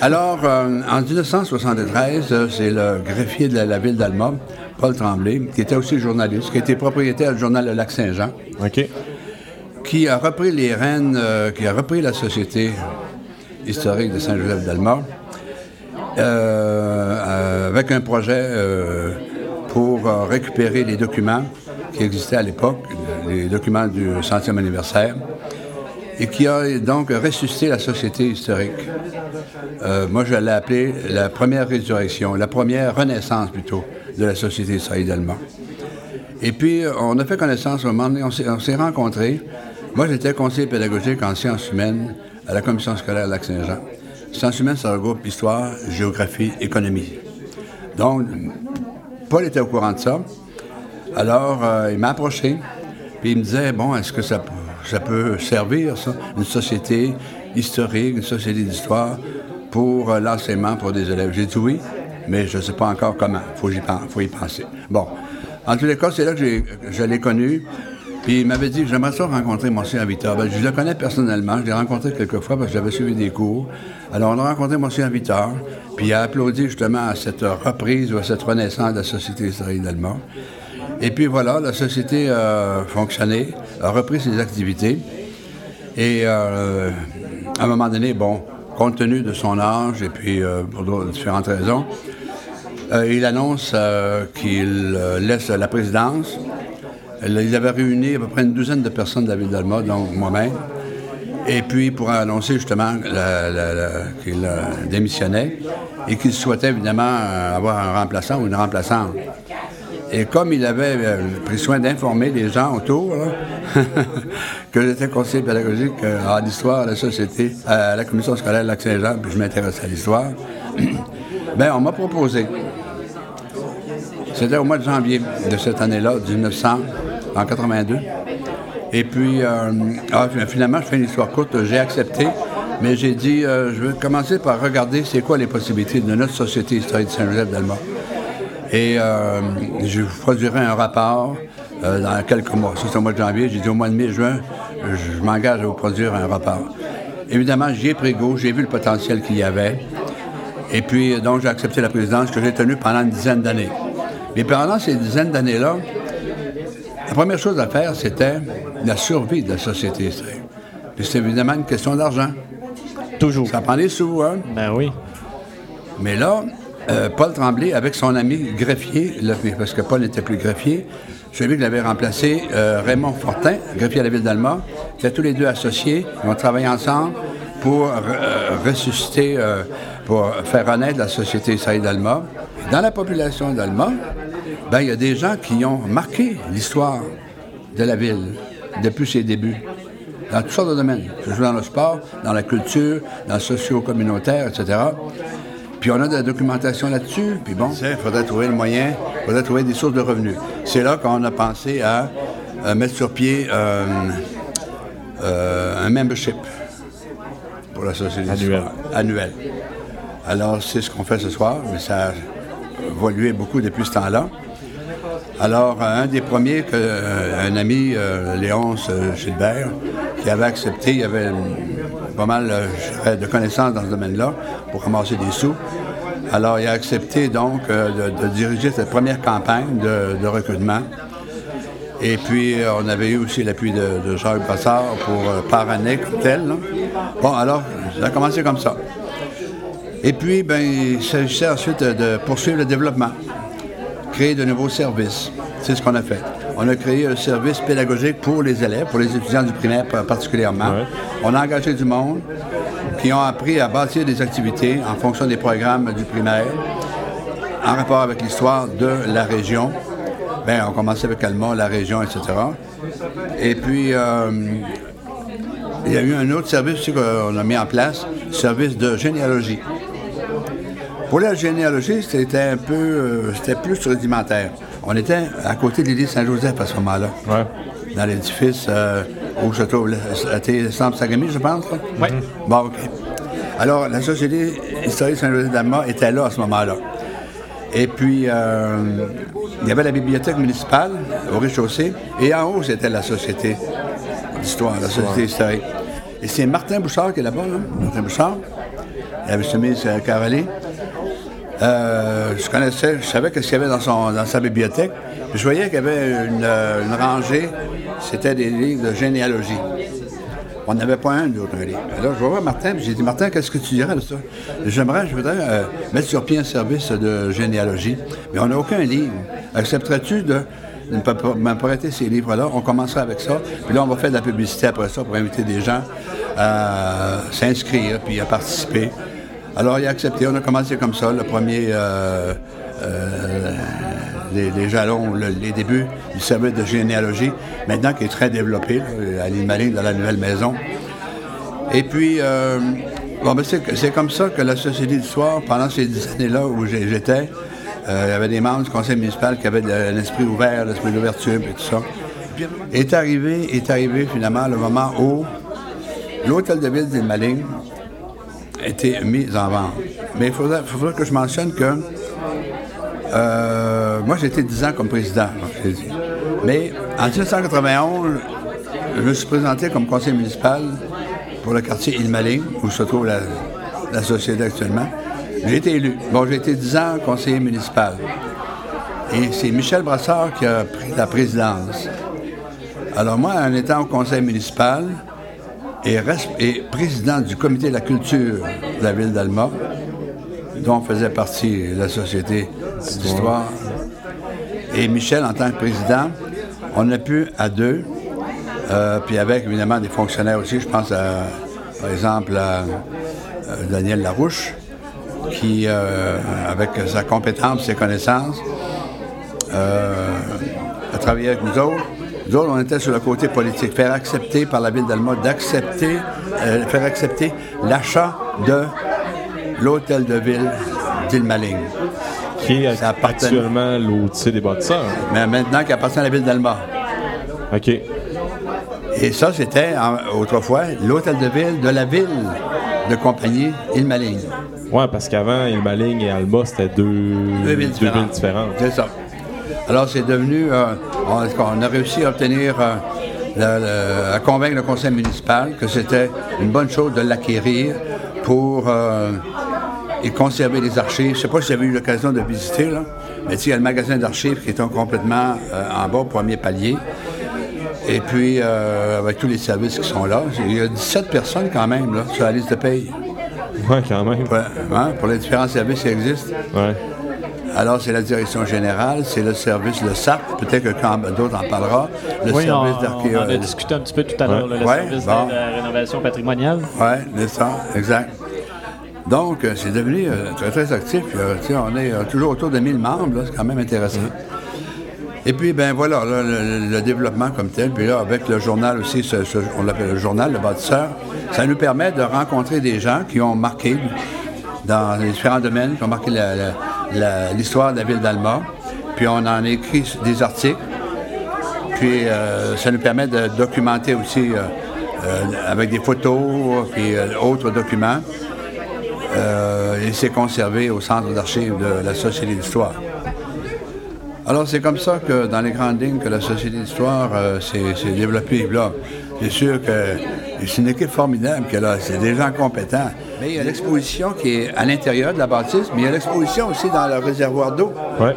Alors, euh, en 1973, euh, c'est le greffier de la, la ville d'Alma, Paul Tremblay, qui était aussi journaliste, qui était propriétaire du journal Le Lac-Saint-Jean, OK. qui a repris les rênes, euh, qui a repris la société historique de Saint-Joseph d'Alma, euh, euh, avec un projet euh, pour euh, récupérer les documents qui existaient à l'époque, les documents du centième anniversaire, et qui a donc ressuscité la société historique. Euh, moi, je l'ai appelé la première résurrection, la première renaissance plutôt de la société historique d'Allemand. Et puis, on a fait connaissance au moment donné, on s'est- on s'est rencontrés. Moi, j'étais conseiller pédagogique en sciences humaines à la commission scolaire Lac-Saint-Jean. Sciences humaines, ça regroupe histoire, géographie, économie. Donc, Paul était au courant de ça. Alors, euh, il m'a approché, puis il me disait, bon, est-ce que ça, peut- servir, ça, une société historique, une société d'histoire, pour euh, l'enseignement pour des élèves? J'ai dit oui, mais je ne sais pas encore comment. Il faut, y penser. Bon, en tous les cas, c'est là que je l'ai connu. Puis il m'avait dit, j'aimerais ça rencontrer Monsieur Victor. Ben, je le connais personnellement, je l'ai rencontré quelques fois parce que j'avais suivi des cours. Alors on a rencontré Monsieur Victor, puis il a applaudi justement à cette reprise ou à cette renaissance de la Société historique d'Allemagne. Et puis voilà, la société a fonctionné, a repris ses activités. Et euh, à un moment donné, bon, compte tenu de son âge et puis euh, pour différentes raisons, euh, il annonce euh, qu'il euh, laisse la présidence. Il avait réuni à peu près une douzaine de personnes de la ville d'Alma, donc moi-même. Et puis pour annoncer justement qu'il euh, démissionnait et qu'il souhaitait évidemment euh, avoir un remplaçant ou une remplaçante. Et comme il avait euh, pris soin d'informer les gens autour, que j'étais conseiller pédagogique euh, en histoire la société, à la commission scolaire de Lac-Saint-Jean, puis je m'intéressais à l'histoire, ben on m'a proposé. C'était au mois de janvier de cette année-là, 1900, en 82. Et puis, euh, ah, finalement, je fais une histoire courte, j'ai accepté, mais j'ai dit, euh, je vais commencer par regarder c'est quoi les possibilités de notre société historique de Saint-Joseph d'Allemagne. Et euh, je produirai un rapport euh, dans quelques mois. C'est au mois de janvier. J'ai dit au mois de mai-juin, je m'engage à vous produire un rapport. Évidemment, j'y ai pris goût, j'ai vu le potentiel qu'il y avait. Et puis, donc, j'ai accepté la présidence que j'ai tenue pendant une dizaine d'années. Mais pendant ces dizaines d'années-là, la première chose à faire, c'était la survie de la société. Puis c'est évidemment une question d'argent. Toujours. Ça prend des sous, hein? Ben oui. Mais là, euh, Paul Tremblay, avec son ami greffier, là, parce que Paul n'était plus greffier, celui qui l'avait remplacé, euh, Raymond Fortin, greffier à la ville d'Alma, qui étaient tous les deux associés. Ils ont travaillé ensemble pour euh, ressusciter, pour faire renaître la société israélienne d'Alma. Dans la population d'Alma, ben, il y a des gens qui ont marqué l'histoire de la ville depuis ses débuts dans toutes sortes de domaines, que ce soit dans le sport, dans la culture, dans le socio-communautaire, etc. Puis on a de la documentation là-dessus, puis bon, il faudrait trouver le moyen, il faudrait trouver des sources de revenus. C'est là qu'on a pensé à, euh, mettre sur pied euh, euh, un membership pour la société. Annuel. Annuel. Alors, c'est ce qu'on fait ce soir, mais ça a évolué beaucoup depuis ce temps-là. Alors, euh, un des premiers, euh, un ami, euh, Léonce Gilbert, qui avait accepté, il avait pas mal de connaissances dans ce domaine-là pour ramasser des sous. Alors, il a accepté donc de, diriger cette première campagne de, recrutement. Et puis, on avait eu aussi l'appui de, de Jacques pour euh, parrainer comme tel. Bon, alors, ça a commencé comme ça. Et puis, ben, il s'agissait ensuite de poursuivre le développement créer de nouveaux services. C'est ce qu'on a fait. On a créé un service pédagogique pour les élèves, pour les étudiants du primaire par- particulièrement. Ouais. On a engagé du monde qui ont appris à bâtir des activités en fonction des programmes du primaire, en rapport avec l'histoire de la région. Bien, on commençait avec Alma, la région, etc. Et puis, euh, il y a eu un autre service qu'on a mis en place, service de généalogie. Pour la généalogie, c'était un peu, euh, c'était plus rudimentaire. On était à côté de l'église Saint-Joseph à ce moment-là, Ouais. dans l'édifice euh, au château, c'était Sample Sagami, je pense. Oui. Bon, OK. Alors, la Société historique Saint-Joseph d'Alma était là à ce moment-là. Et puis, euh, il y avait la bibliothèque municipale au rez-de-chaussée, et en haut, c'était la Société d'histoire, la Société historique. Et c'est Martin Bouchard qui est là-bas, là. Martin Bouchard. Il avait euh, carrelée. Euh, je connaissais, je savais ce qu'il y avait dans, sa bibliothèque. Je voyais qu'il y avait une, euh, une rangée, c'était des livres de généalogie. On n'avait pas un d'autre livre. Alors, je voir Martin, puis j'ai dit, Martin, qu'est-ce que tu dirais de ça? J'aimerais, je voudrais euh, mettre sur pied un service de généalogie, mais on n'a aucun livre. Accepterais-tu de de me pr- me prêter ces livres-là? On commencerait avec ça, puis là, on va faire de la publicité après ça pour inviter des gens à s'inscrire, puis à participer. Alors, il a accepté. On a commencé comme ça, le premier... euh, euh, les, jalons, le- les débuts du service de généalogie, maintenant qui est très développé à l'île Maline, dans la nouvelle maison. Et puis, euh, bon, ben, c'est comme ça que la Société d'histoire, pendant ces dix années-là où j'étais, il y avait des membres du conseil municipal qui avaient un esprit ouvert, l'esprit d'ouverture et tout ça. Est arrivé, est arrivé finalement le moment où l'hôtel de ville d'Île Maligne était mis en vente. Mais il faudrait, que je mentionne que euh, moi, j'ai été 10 ans comme président. Mais en 1991, je me suis présenté comme conseiller municipal pour le quartier Île-Maligne, où se trouve la, la société actuellement. J'ai été élu. Bon, j'ai été 10 ans conseiller municipal. Et c'est Michel Brassard qui a pris la présidence. Alors moi, en étant au conseil municipal et, président du comité de la culture de la ville d'Alma, dont faisait partie la Société d'histoire. Et Michel, en tant que président, on a pu à deux, euh, puis avec évidemment des fonctionnaires aussi, je pense par exemple à euh, Daniel Larouche, qui, euh, avec sa compétence, ses connaissances, a travaillé avec nous autres. Nous autres, on était sur le côté politique, faire accepter par la ville d'Alma, d'accepter, euh, faire accepter l'achat de l'hôtel de ville d'Île-Maligne. Qui est Ça actuellement l'outil des bâtisseurs. Mais maintenant qui appartient à la ville d'Alma. OK. Et ça, c'était autrefois l'hôtel de ville de la ville de compagnie Île-Maligne. Ouais, parce qu'avant, Ilmaligne et Alma, c'était deux, Deux villes différentes. différentes. C'est ça. Alors, c'est devenu. euh, on, on a réussi à obtenir. euh, à convaincre le conseil municipal que c'était une bonne chose de l'acquérir pour euh, y conserver les archives. Je ne sais pas si avez eu l'occasion de visiter, là, mais il y a le magasin d'archives qui est en- complètement euh, en bas, premier palier. Et puis, euh, avec tous les services qui sont là, il y a 17 personnes quand même là, sur la liste de paye Ouais, quand même. pour, hein, pour les différents services qui existent. Ouais. Alors, c'est la direction générale, c'est le service, le SAP, peut-être que quand d'autres en parlera, le Oui, on, service on en a d'archéologie. discuté un petit peu tout à l'heure, le Ouais, service bon. à la rénovation patrimoniale. Oui, c'est ça, exact. Donc, euh, c'est devenu euh, très, très actif. Euh, on est euh, toujours autour de 1000 membres, c'est quand même intéressant. Et puis, ben voilà, là, le, le développement comme tel, puis là, avec le journal aussi, ce- ce- on l'appelle le journal, le bâtisseur, ça nous permet de rencontrer des gens qui ont marqué dans les différents domaines, qui ont marqué la- l'histoire de la ville d'Alma. Puis on en écrit des articles. Puis euh, ça nous permet de documenter aussi euh, euh, avec des photos et autres documents. Et c'est conservé au centre d'archives de la Société d'histoire. Alors c'est comme ça que dans les grandes lignes que la Société d'histoire s'est développée. Là, c'est sûr que c'est une équipe formidable que là, c'est des gens compétents. Mais il y a l'exposition qui est à l'intérieur de la bâtisse, mais il y a l'exposition aussi dans le réservoir d'eau. Ouais.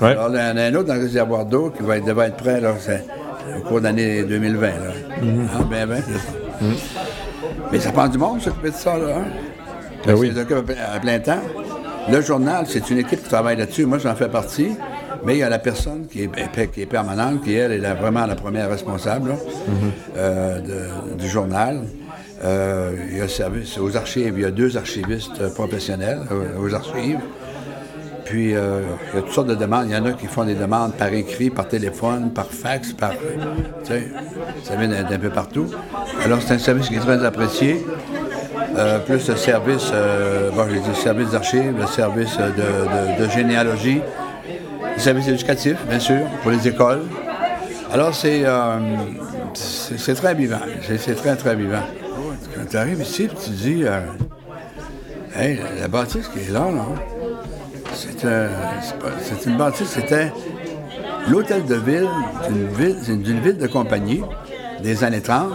Alors, il y en a un autre dans le réservoir d'eau qui va être, devrait être prêt là, au cours de l'année 2020. Là. Ah, ben, ben, c'est ça. Mais ça prend du monde, s'occuper de ça. Là, hein? Ben oui. C'est occupé à plein temps. Le journal, c'est une équipe qui travaille là-dessus. Moi, j'en fais partie. Mais il y a la personne qui est, permanente, qui, elle, est vraiment la première responsable euh, du journal. Euh, il y a service aux archives. Il y a deux archivistes euh, professionnels aux archives. Puis, il y a toutes sortes de demandes. Il y en a qui font des demandes par écrit, par téléphone, par fax, par. Ça vient d'un peu partout. Alors, c'est un service qui est très apprécié. Plus le service, bon, j'ai dit service d'archives, le service de généalogie, le service éducatif, bien sûr, pour les écoles. Alors, c'est euh, très vivant. C'est très, très vivant. Quand tu arrives ici, tu dis, euh, la bâtisse qui est là, là c'est euh, une bâtisse, c'était l'hôtel de ville d'une ville, d'une ville de compagnie des années 30.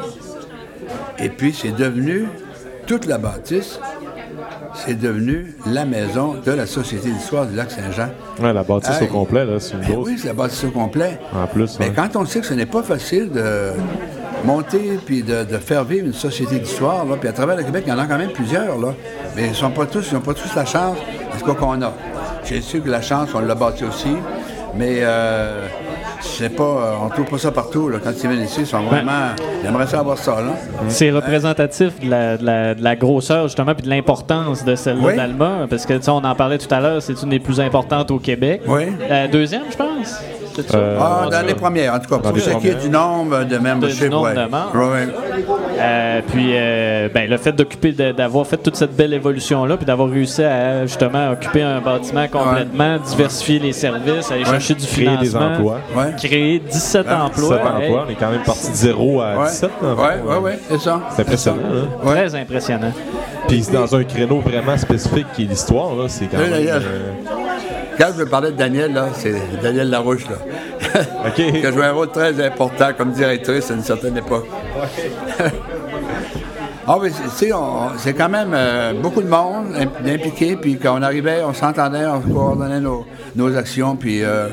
Et puis, c'est devenu, toute la bâtisse, c'est devenu la maison de la Société d'histoire du lac Saint-Jean. Oui, la bâtisse au complet, là, c'est une ben Oui, c'est la bâtisse au complet. En plus, Mais quand on sait que ce n'est pas facile de monter puis de, faire vivre une société d'histoire, puis à travers le Québec, il y en a quand même plusieurs, là. Mais ils sont pas tous, ils n'ont pas tous la chance. C'est quoi qu'on a? J'ai su que la chance, on l'a bâti aussi. Mais euh, sais pas, euh, on trouve pas ça partout. Là. Quand ils viennent ici, ils sont vraiment. J'aimerais ça avoir ça. Là. C'est représentatif de la, de, la, grosseur, justement, puis de l'importance de celle-là d'Alma. Parce que, on en parlait tout à l'heure, c'est une des plus importantes au Québec. Oui. La deuxième, je pense. Euh, ah, dans les premières, en tout cas, pour ce qui est du nombre de membership. nombre de membres. Euh, puis, euh, ben, le fait d'occuper, d'avoir fait toute cette belle évolution-là, puis d'avoir réussi à justement occuper un bâtiment complètement, diversifier les services, aller chercher du créer financement, des emplois. créer 17 emplois. 17 emplois, on est quand même parti de zéro à 17. Oui, oui, oui, c'est ça. C'est impressionnant. Hein? Très impressionnant. Puis c'est dans un créneau vraiment spécifique qui est l'histoire, c'est quand même... Quand je parlais de Daniel, là, c'est Daniel Larouche, là. qui a joué un rôle très important comme directrice à une certaine époque. ah oui, c'est quand même euh, beaucoup de monde impliqué, puis quand on arrivait, on s'entendait, on coordonnait nos, nos actions, puis euh,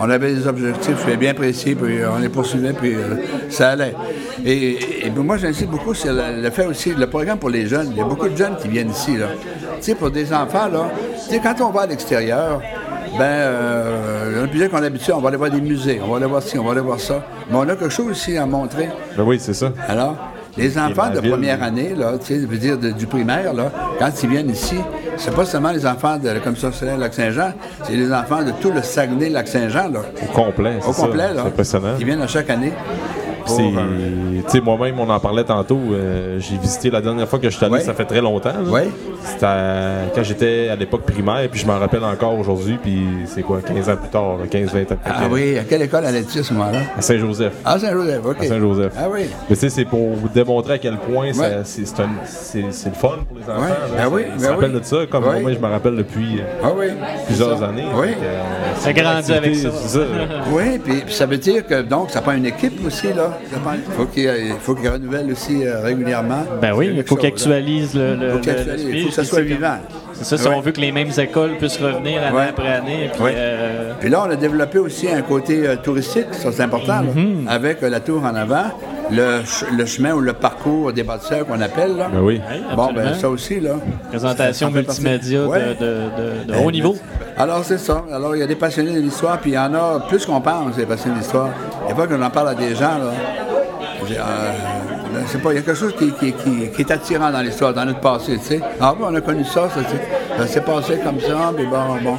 on avait des objectifs bien précis, puis on les poursuivait, puis euh, ça allait. Et, moi, j'insiste beaucoup sur le, fait aussi, le programme pour les jeunes. Il y a beaucoup de jeunes qui viennent ici, là. Tu sais, pour des enfants, là, tu sais, quand on va à l'extérieur, ben, euh, le qu'on a l'habitude, on va aller voir des musées, on va aller voir ci, on va aller voir ça. Mais on a quelque chose aussi à montrer. Ben oui, c'est ça. Alors, les enfants de première année, là, tu sais, je veux dire du primaire, là, quand ils viennent ici, c'est pas seulement les enfants de la Commission sociale Lac-Saint-Jean, c'est les enfants de tout le Saguenay-Lac-Saint-Jean, là. Au complet, Au complet, là. C'est impressionnant. Ils viennent à chaque année. C'est, moi-même, on en parlait tantôt. Euh, j'ai visité la dernière fois que je suis allé, ça fait très longtemps. Oui. C'était quand j'étais à l'époque primaire, puis je m'en rappelle encore aujourd'hui, puis c'est quoi, 15 ans plus tard, 15-20 ans plus tard. Ah oui, à quelle école allais-tu à ce moment-là? À Saint-Joseph. Ah, Saint-Joseph, OK. À Saint-Joseph. Ah oui. Mais tu sais, c'est pour vous démontrer à quel point c'est, le fun pour les enfants. Ouais. Ah oui, Je me rappelle de ça, comme moi, je me rappelle depuis ah plusieurs années. Oui. ça grandit avec ça. oui, puis ça veut dire que donc ça prend une équipe aussi, là. Faut il faut qu'il renouvelle aussi euh, régulièrement. Ben oui, il faut qu'il actualise le, le, faut Il faut que ça soit vivant. C'est ça, si on veut que les mêmes écoles puissent revenir année après année. Euh, puis, là, on a développé aussi un côté euh, touristique, ça c'est important, mhm. avec la tour en avant, le, chemin ou le parcours des bâtisseurs qu'on appelle. Là. Ben oui. bon, ben ça aussi, là. Présentation multimédia de, haut niveau. Alors, c'est ça. Alors, il y a des passionnés de l'histoire, puis il y en a plus qu'on pense, des passionnés d'histoire. Il n'y a pas qu'on en parle à des gens, là. Euh, pas, il y a quelque chose qui, est attirant dans l'histoire, dans notre passé, tu sais. Ah on a connu ça, ça, s'est passé comme ça, puis bon, bon.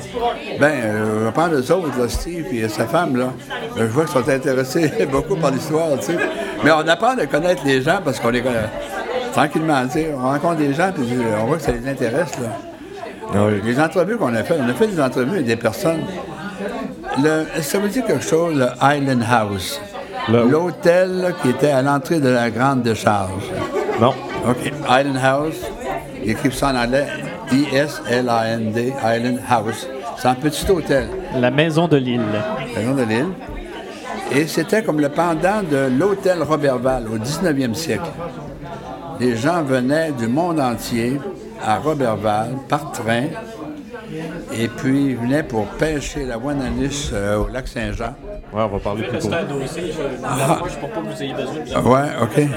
Ben, euh, je vais prendre les autres, là, Steve et sa femme, là. Je vois qu'ils sont intéressés beaucoup par l'histoire, tu sais. Mais on apprend à connaître les gens parce qu'on les connaît tranquillement, tu sais. On rencontre des gens, puis on voit que ça les intéresse, là. Ah les entrevues qu'on a faites, on a fait des entrevues avec des personnes. ça veut dire quelque chose, le Island House? L'hôtel qui était à l'entrée de la grande décharge. Non. OK. Island House. Il écrit ça en anglais. I-S-L-A-N-D. Island House. C'est un petit hôtel. La maison de l'île. La maison de l'île. Et c'était comme le pendant de l'hôtel Robertval au 19e siècle. Les gens venaient du monde entier à Robertval par train et puis ils venaient pour pêcher la Wananiche euh, au lac Saint-Jean. Oui, on va parler plus tôt. Ah. pour pas que vous ayez besoin de Oui, OK.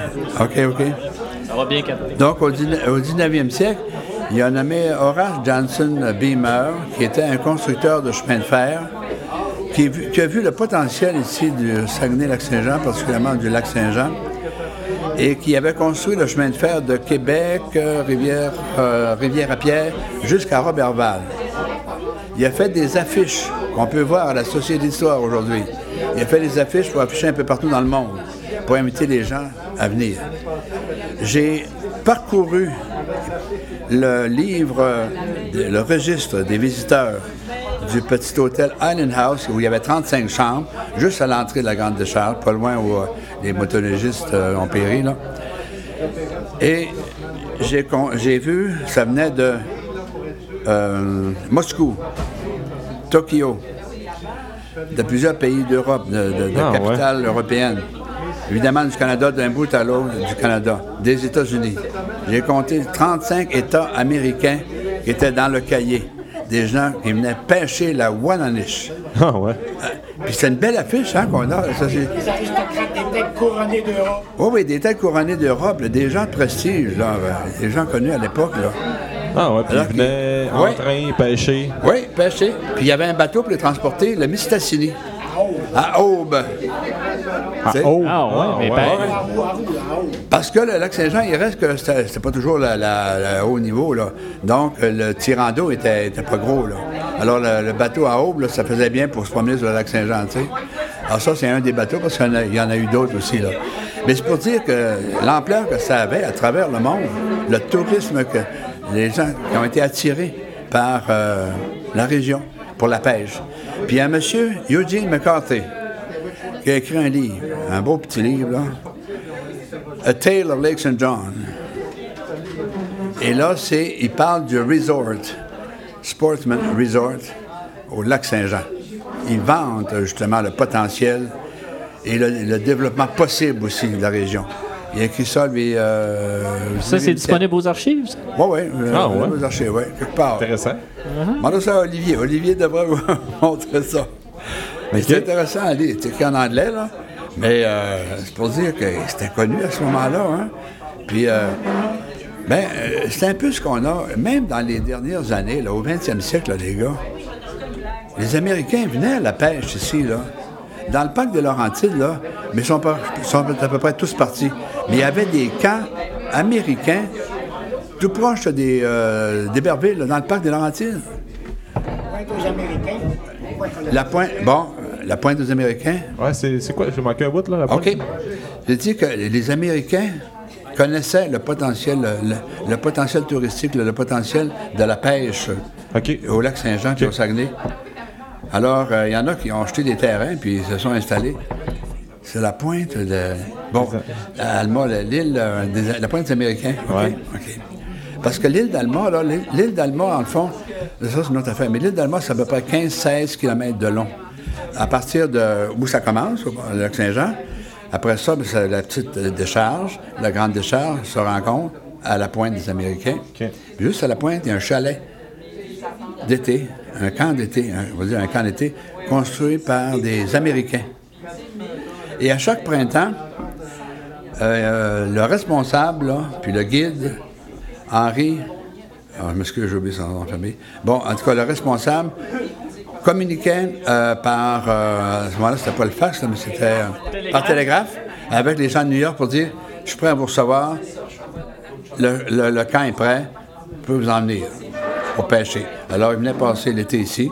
OK, OK. Ça va bien capter. Donc, au, 19e siècle, il a nommé Horace Johnson Beamer, qui était un constructeur de chemin de fer, qui, a vu le potentiel ici du Saguenay-Lac-Saint-Jean, particulièrement du Lac-Saint-Jean, et qui avait construit le chemin de fer de Québec, euh, Rivière, euh, Rivière-à-Pierre, jusqu'à Robertval. Il a fait des affiches qu'on peut voir à la Société d'histoire aujourd'hui. Il a fait des affiches pour afficher un peu partout dans le monde, pour inviter les gens à venir. J'ai parcouru le livre, le registre des visiteurs du petit hôtel Island House, où il y avait 35 chambres, juste à l'entrée de la Grande Décharge, pas loin où euh, les motonologistes euh, ont péri. Là. Et j'ai vu, ça venait de euh, Moscou, Tokyo, de plusieurs pays d'Europe, de, de, de Ah, capitales européennes. Évidemment, du Canada, d'un bout à l'autre du Canada, des États-Unis. J'ai compté 35 États américains qui étaient dans le cahier. Des gens qui venaient pêcher la Wananish. Ah ouais. Puis c'est une belle affiche hein, qu'on a. Ça, c'est- Les aristocrates des têtes couronnées d'Europe. Oh oui, des têtes couronnées d'Europe, des gens de prestige, là, euh, des gens connus à l'époque. Là. Ah ouais, puis Alors ils venaient en Ouais. train pêcher. Oui, pêcher. Puis il y avait un bateau pour les transporter, le Mistassini. À Aube. Ah, C'est- oh, Ah ouais, mais ben- Ouais. Parce que le lac Saint-Jean, il reste que c'était pas toujours la haut niveau. Là. Donc, le tirant d'eau était, était pas gros. Là. Alors, le, le bateau à Aube, là, ça faisait bien pour se promener sur le lac Saint-Jean. tu sais. Alors, ça, c'est un des bateaux parce qu'il y en a, il y en a eu d'autres aussi. Là. Mais c'est pour dire que l'ampleur que ça avait à travers le monde, le tourisme que les gens qui ont été attirés par euh, la région pour la pêche. Puis il y a monsieur, Eugene McCarthy, qui a écrit un livre, un beau petit livre. A Tale of Lake St. John. Et là, c'est, il parle du resort, Sportsman Resort, au lac Saint-Jean. Il vante justement le potentiel et le développement possible aussi de la région. Il a écrit ça, lui. euh, Ça, c'est disponible aux archives? ça? Oui, oui. Ah, ouais? Aux archives, ouais, quelque part. Intéressant. Demandez ça à Olivier. Olivier devrait vous montrer ça. Mais c'est intéressant à lire. C'est écrit en anglais, là. Mais euh, c'est pour dire que c'était connu à ce moment-là. Hein? Puis, euh, ben, euh, c'est un peu ce qu'on a, même dans les dernières années, là, au 20e siècle, là, les gars. Les Américains venaient à la pêche ici, là. Dans le parc de Laurentides, là, mais ils sont, pas- ils sont à peu près tous partis. Mais il y avait des camps américains tout proche des, euh, d'Héberville, dans le parc des Laurentides. Pointe aux Américains. Aux La pointe, bon, la pointe des Américains. Ouais, c'est c'est quoi? J'ai manqué un bout, là, la pointe? OK. J'ai dit que les Américains connaissaient le potentiel, le, potentiel touristique, le, le potentiel de la pêche au lac Saint-Jean puis au Saguenay. Alors, euh, il y en a qui ont acheté des terrains puis ils se sont installés. C'est la pointe de. Bon, Alma, l'île, euh, des- la pointe des Américains. OK? Ouais. OK. Parce que l'île d'Alma, là, l'île- d'Alma, en le fond, ça c'est une autre affaire, mais l'île d'Alma, c'est à peu près 15-16 km de long. À partir de où ça commence, au au lac Saint-Jean, après ça, c'est la petite décharge, la grande décharge se rencontre à la pointe des Américains. Juste à la pointe, il y a un chalet d'été, un camp d'été, on va dire un camp d'été, construit par des Américains. Et à chaque printemps, euh, le responsable, là, puis le guide, Henri, ah, je m'excuse, j'ai oublié son nom de famille. Bon, en tout cas, le responsable communiquait euh, par, euh, à ce moment-là, c'était pas le fax, là, mais c'était euh, par télégraphe, avec les gens de New York pour dire, je suis prêt à vous recevoir, le, le- le camp est prêt, je peux vous emmener pour pêcher. Alors, il venait passer l'été ici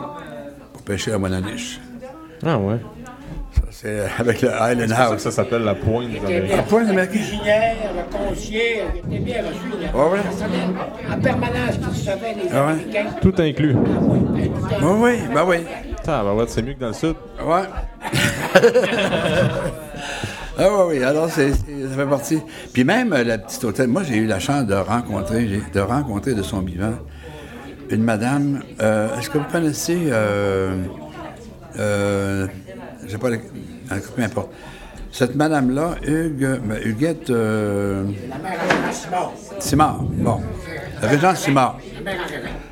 pour pêcher à Monaniche. Ah ouais. C'est avec le Island C'est ça que House. ça s'appelle la pointe La Américains. pointe américaine. cuisinière, le concierge, il était bien reçu. Avait Ouais, en permanence qui recevait les Ah ouais? Américains. Tout inclus. Oui, oui, ben oui. Ah, ben ouais, c'est mieux que dans le sud. Ouais? ah oui, oui, alors c'est, c'est- ça fait partie. Puis même euh, la petite hôtel, moi j'ai eu la chance de rencontrer, j'ai- de rencontrer de son vivant une madame, euh, est-ce que vous connaissez, euh, sais pas, cas, peu importe. Cette madame-là, Hugues, ben, Huguette euh, Simard. Bon, Régent Simard.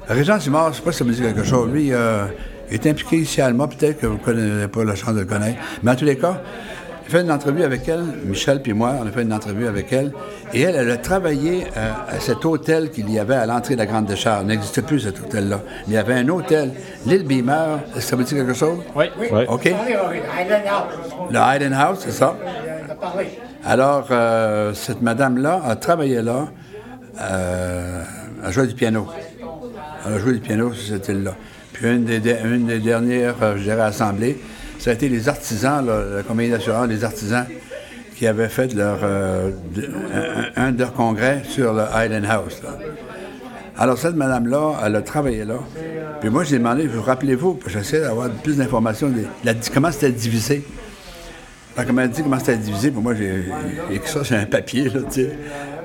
Régent. Simard, je sais pas si ça me dit quelque chose. Lui, euh, il est impliqué Alma, peut-être que vous connaissez pas la chance de le connaître. Mais en tous les cas, j'ai fait une entrevue avec elle, Michel puis moi, on a fait une entrevue avec elle. Et elle, elle a travaillé euh, à cet hôtel qu'il y avait à l'entrée de la Grande Décharge. Il n'existe plus, cet hôtel-là. Il y avait un hôtel, l'île Beamer. Est-ce que ça vous dit quelque chose? Oui. OK. Oui, Island House. Le Hayden House, c'est ça? A parlé. Alors, euh, cette madame-là a travaillé là, euh, elle jouait du piano. Elle a joué du piano sur cette île-là. Puis une des, de- une des dernières, euh, je dirais, assemblées, ça a été les artisans, là, la compagnie d'assurance, les artisans qui avaient fait leur, euh, de- un, un de leurs congrès sur le Island House. là. Alors, cette madame-là, elle a travaillé là. Puis moi, j'ai demandé, vous rappelez-vous, j'essaie d'avoir plus d'informations, comment c'était divisé. Qu'elle m'a dit comment c'était divisé, pour moi, j'ai écrit ça sur un papier, là, tu sais,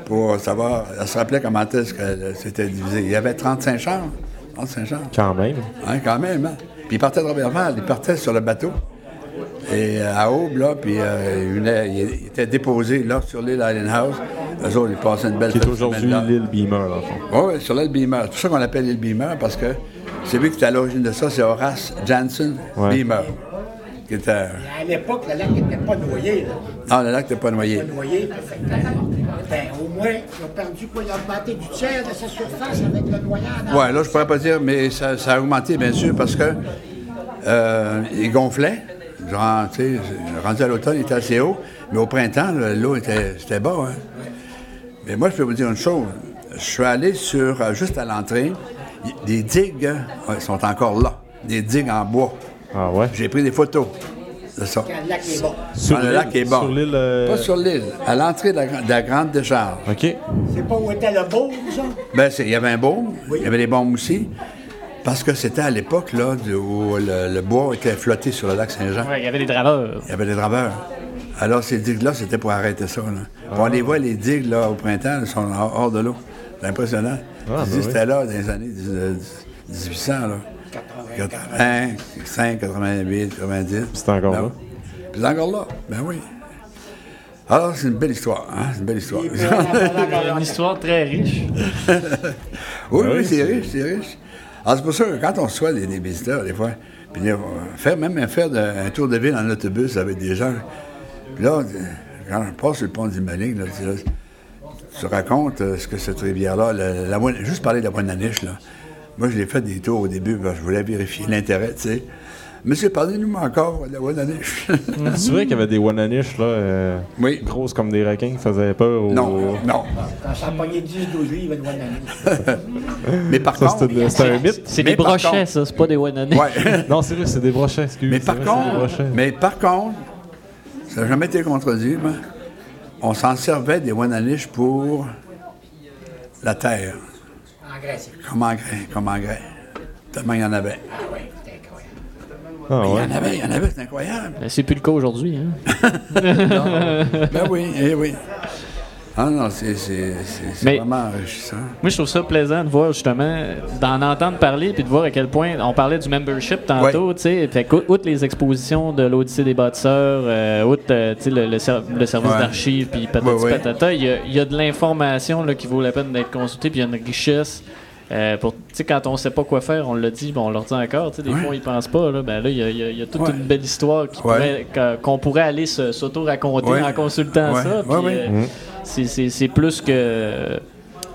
pour savoir, elle se rappelait comment est-ce que c'était divisé. Il y avait 35 chambres, Saint-Jean. Quand même. Hein, quand même, hein? Puis il partait de Robertval, il partait sur le bateau. Et euh, à Aube, là, puis euh, il, venait- il était déposé là sur l'île Island House. Eux autres, ils passaient une belle Qui est aujourd'hui là. l'île Beamer, le fond. Oui, sur l'île Beamer. C'est pour ça qu'on l'appelle l'île Beamer, parce que c'est lui qui était à l'origine de ça, c'est Horace Jansen Ouais. Beamer. Qui était. À l'époque, le lac n'était pas noyé. Là. Non, le lac n'était pas noyé. Pas noyé. Ben, au moins, il a perdu quoi? Il a augmenté du tiers de sa surface avec le noyade. Oui, là, je pourrais pas dire, mais ça, ça a augmenté, bien sûr, parce que euh, il gonflait. Genre, tu sais, rendu à l'automne, il était assez haut, mais au printemps, là, l'eau était, c'était bas. Hein. Mais moi, je peux vous dire une chose. Je suis allé sur, euh, juste à l'entrée, des digues hein, ouais, sont encore là. Des digues en bois. Ah ouais? J'ai pris des photos de ça. Quand le lac est bon. Sur le l'île- lac est bon. Sur l'île. euh, Pas sur l'île, à l'entrée de la, gra- de la grande décharge. OK. C'est pas où était le beau, ça? Ben, c'est- il y avait un baume, il y avait des bombes aussi, parce que c'était à l'époque là, où le, le bois était flotté sur le lac Saint-Jean. Ouais, il y avait des draveurs. Il y avait des draveurs. Alors, ces digues-là, c'était pour arrêter ça. Là. On les voit, les digues, là, au printemps, elles sont hors de l'eau. C'est impressionnant. Ah, ben existaient là dans les années 10 1800, là. 85, 88, 90. C'est encore Ben là? oui. C'est encore là. Ben oui. Alors, c'est une belle histoire. Hein? C'est une belle histoire. Une histoire très riche. Oui, oui, oui, c'est- riche, c'est riche. Alors, c'est pour ça que quand on reçoit des, visiteurs, des fois, puis faire, même faire un tour de ville en autobus avec des gens, puis là, quand on passe sur le pont du Malin, là, tu, tu racontes euh, ce que cette rivière-là, juste parler de la Bonaniche, là. Moi, je l'ai fait des tours au début, parce que je voulais vérifier l'intérêt, tu sais. Monsieur, parlez-nous encore de la Bonaniche. C'est vrai qu'il y avait des Wananish, là, euh, Oui. grosses comme des requins qui faisaient peur aux... non, non. Quand ça a pogné 10-12 livres, une année. Mais par Ça, contre... c'était un mythe. C'est des brochets, contre- ça, c'est pas des Wananés. Ouais. Non, c'est vrai, c'est des brochets, excuse. Mais c'est par vrai, c'est contre, brochets. mais par contre, ça n'a jamais été contredit, mais on s'en servait des Wananish pour la terre, Engrais, c'est comme engrais, comme engrais. Tellement il y en avait. Ah oui, c'est. Ah Il ouais. y en avait, il y en avait, c'est incroyable. Ben, C'est plus le cas aujourd'hui. Hein? ben oui, eh oui. Ah non, c'est vraiment enrichissant. Moi, je trouve ça plaisant de voir justement, d'en entendre parler puis de voir à quel point on parlait du membership tantôt, tu sais. Fait outre les expositions de l'Odyssée des bâtisseurs, euh, outre euh, le, le ser- le service Ouais. d'archives puis patati Ouais, ouais. patata, il y y a de l'information là, qui vaut la peine d'être consultée puis il y a une richesse. Euh, pour, tu sais, quand on sait pas quoi faire, on l'a dit, bon, on leur dit encore. tu sais, Des Ouais. fois, ils pensent pas. Là, ben là, il y a, y y toute Ouais. une belle histoire Ouais. pourrait- qu'on pourrait aller se- s'auto-raconter Ouais. en consultant Ouais. ça. Ouais, puis, ouais. euh, c'est- c'est plus que.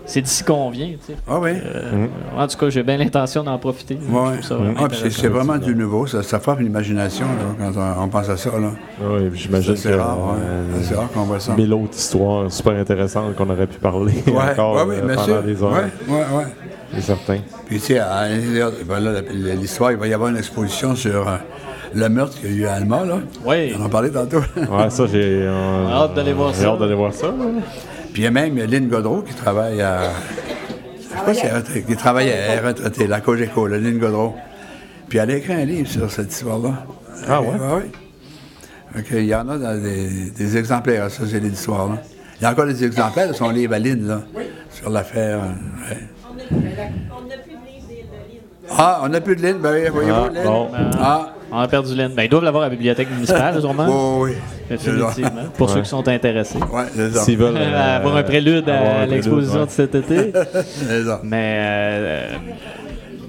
C'est d'ici qu'on vient. tu sais. Ah oui. Euh, En tout cas, j'ai bien l'intention d'en profiter. Ouais. Ah, puis c'est- vraiment du nouveau, ça, ça frappe l'imagination quand on, on pense à ça. Là. Oui, j'imagine C'est que rare, euh, c'est rare qu'on voit ça. mille autres histoires super intéressantes qu'on aurait pu parler Ouais, encore ouais, oui, euh, pendant des heures. Ouais, ouais, ouais. C'est certain. Puis, tu sais, à l'intérieur, ben la- l'histoire, il va y avoir une exposition sur euh, le meurtre qu'il y a eu à Alma, là. Oui. On en parlait tantôt. Ouais, ça, j'ai euh, Hâte d'aller voir j'ai ça. hâte d'aller voir ça. là. Puis il y a même Lynn Godreau qui travaille à. Je sais pas si elle est retraitée, qui travaille à retraitée, la Cogeco, la Lynn Godreau. Puis elle a écrit un livre sur cette histoire-là. Ah ouais? Oui, oui. Fait qu'il y en a dans des, des exemplaires, ça, c'est l'histoire, là. Il y a encore des exemplaires de son livre à Lynn, là, sur l'affaire. euh, ouais. Ah, on n'a plus de Lynn, ben oui, voyez-vous, Ah, bon. Ah, On a perdu l'Inde. Ben, ils doivent l'avoir à la bibliothèque municipale, sûrement. oui, oui. Définitivement. Pour ceux qui sont intéressés. Ouais. S'ils veulent. Euh, avoir un prélude à l'exposition ouais. de cet été. C'est ça. Mais, euh,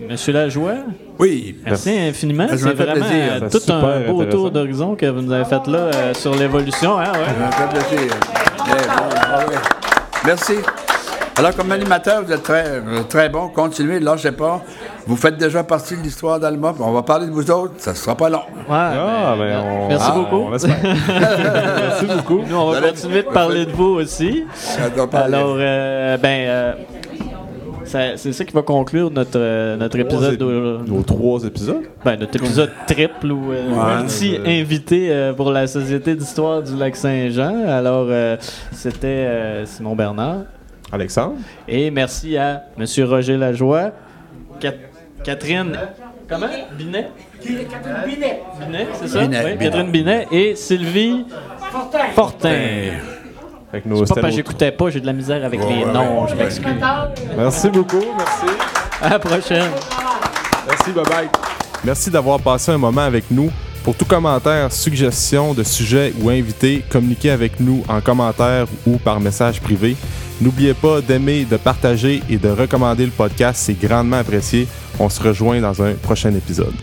Monsieur Lajoie, Oui. merci infiniment. Ça C'est vraiment plaisir. euh, C'est tout un beau tour d'horizon que vous nous avez fait là euh, sur l'évolution. Hein, ouais. Ça me fait plaisir. Eh, bon, ah ouais. Merci. Alors, comme animateur, vous êtes très, euh, très bon. Continuez, lâchez pas. Vous faites déjà partie de l'histoire d'Alma. On va parler de vous autres. Ça ne sera pas long. Ouais, Ah, ben, ben, on... Merci Ah, beaucoup. On. Merci beaucoup. Nous, on va Allez. continuer de parler de vous aussi. Ça doit parler. Alors, euh, ben, euh, c'est ça qui va conclure notre, euh, notre épisode. Nos trois épisodes? Ben, notre épisode triple ou euh, Ouais. multi-invité euh, pour la Société d'histoire du lac Saint-Jean. Alors, euh, c'était euh, Simon Bernard. Alexandre. Et merci à M. Roger Lajoie, Cat- Catherine. Comment? Binet? Catherine Binet. Binet, c'est ça? Binet, Oui, Binet. Catherine Binet et Sylvie Fortin. Fortin. C'est pas parce que j'écoutais pas, j'ai de la misère avec les ouais, noms, je m'excuse. Merci beaucoup. Merci. À la prochaine. Merci, bye bye. Merci d'avoir passé un moment avec nous. Pour tout commentaire, suggestion de sujet ou invité, communiquez avec nous en commentaire ou par message privé. N'oubliez pas d'aimer, de partager et de recommander le podcast, c'est grandement apprécié. On se rejoint dans un prochain épisode.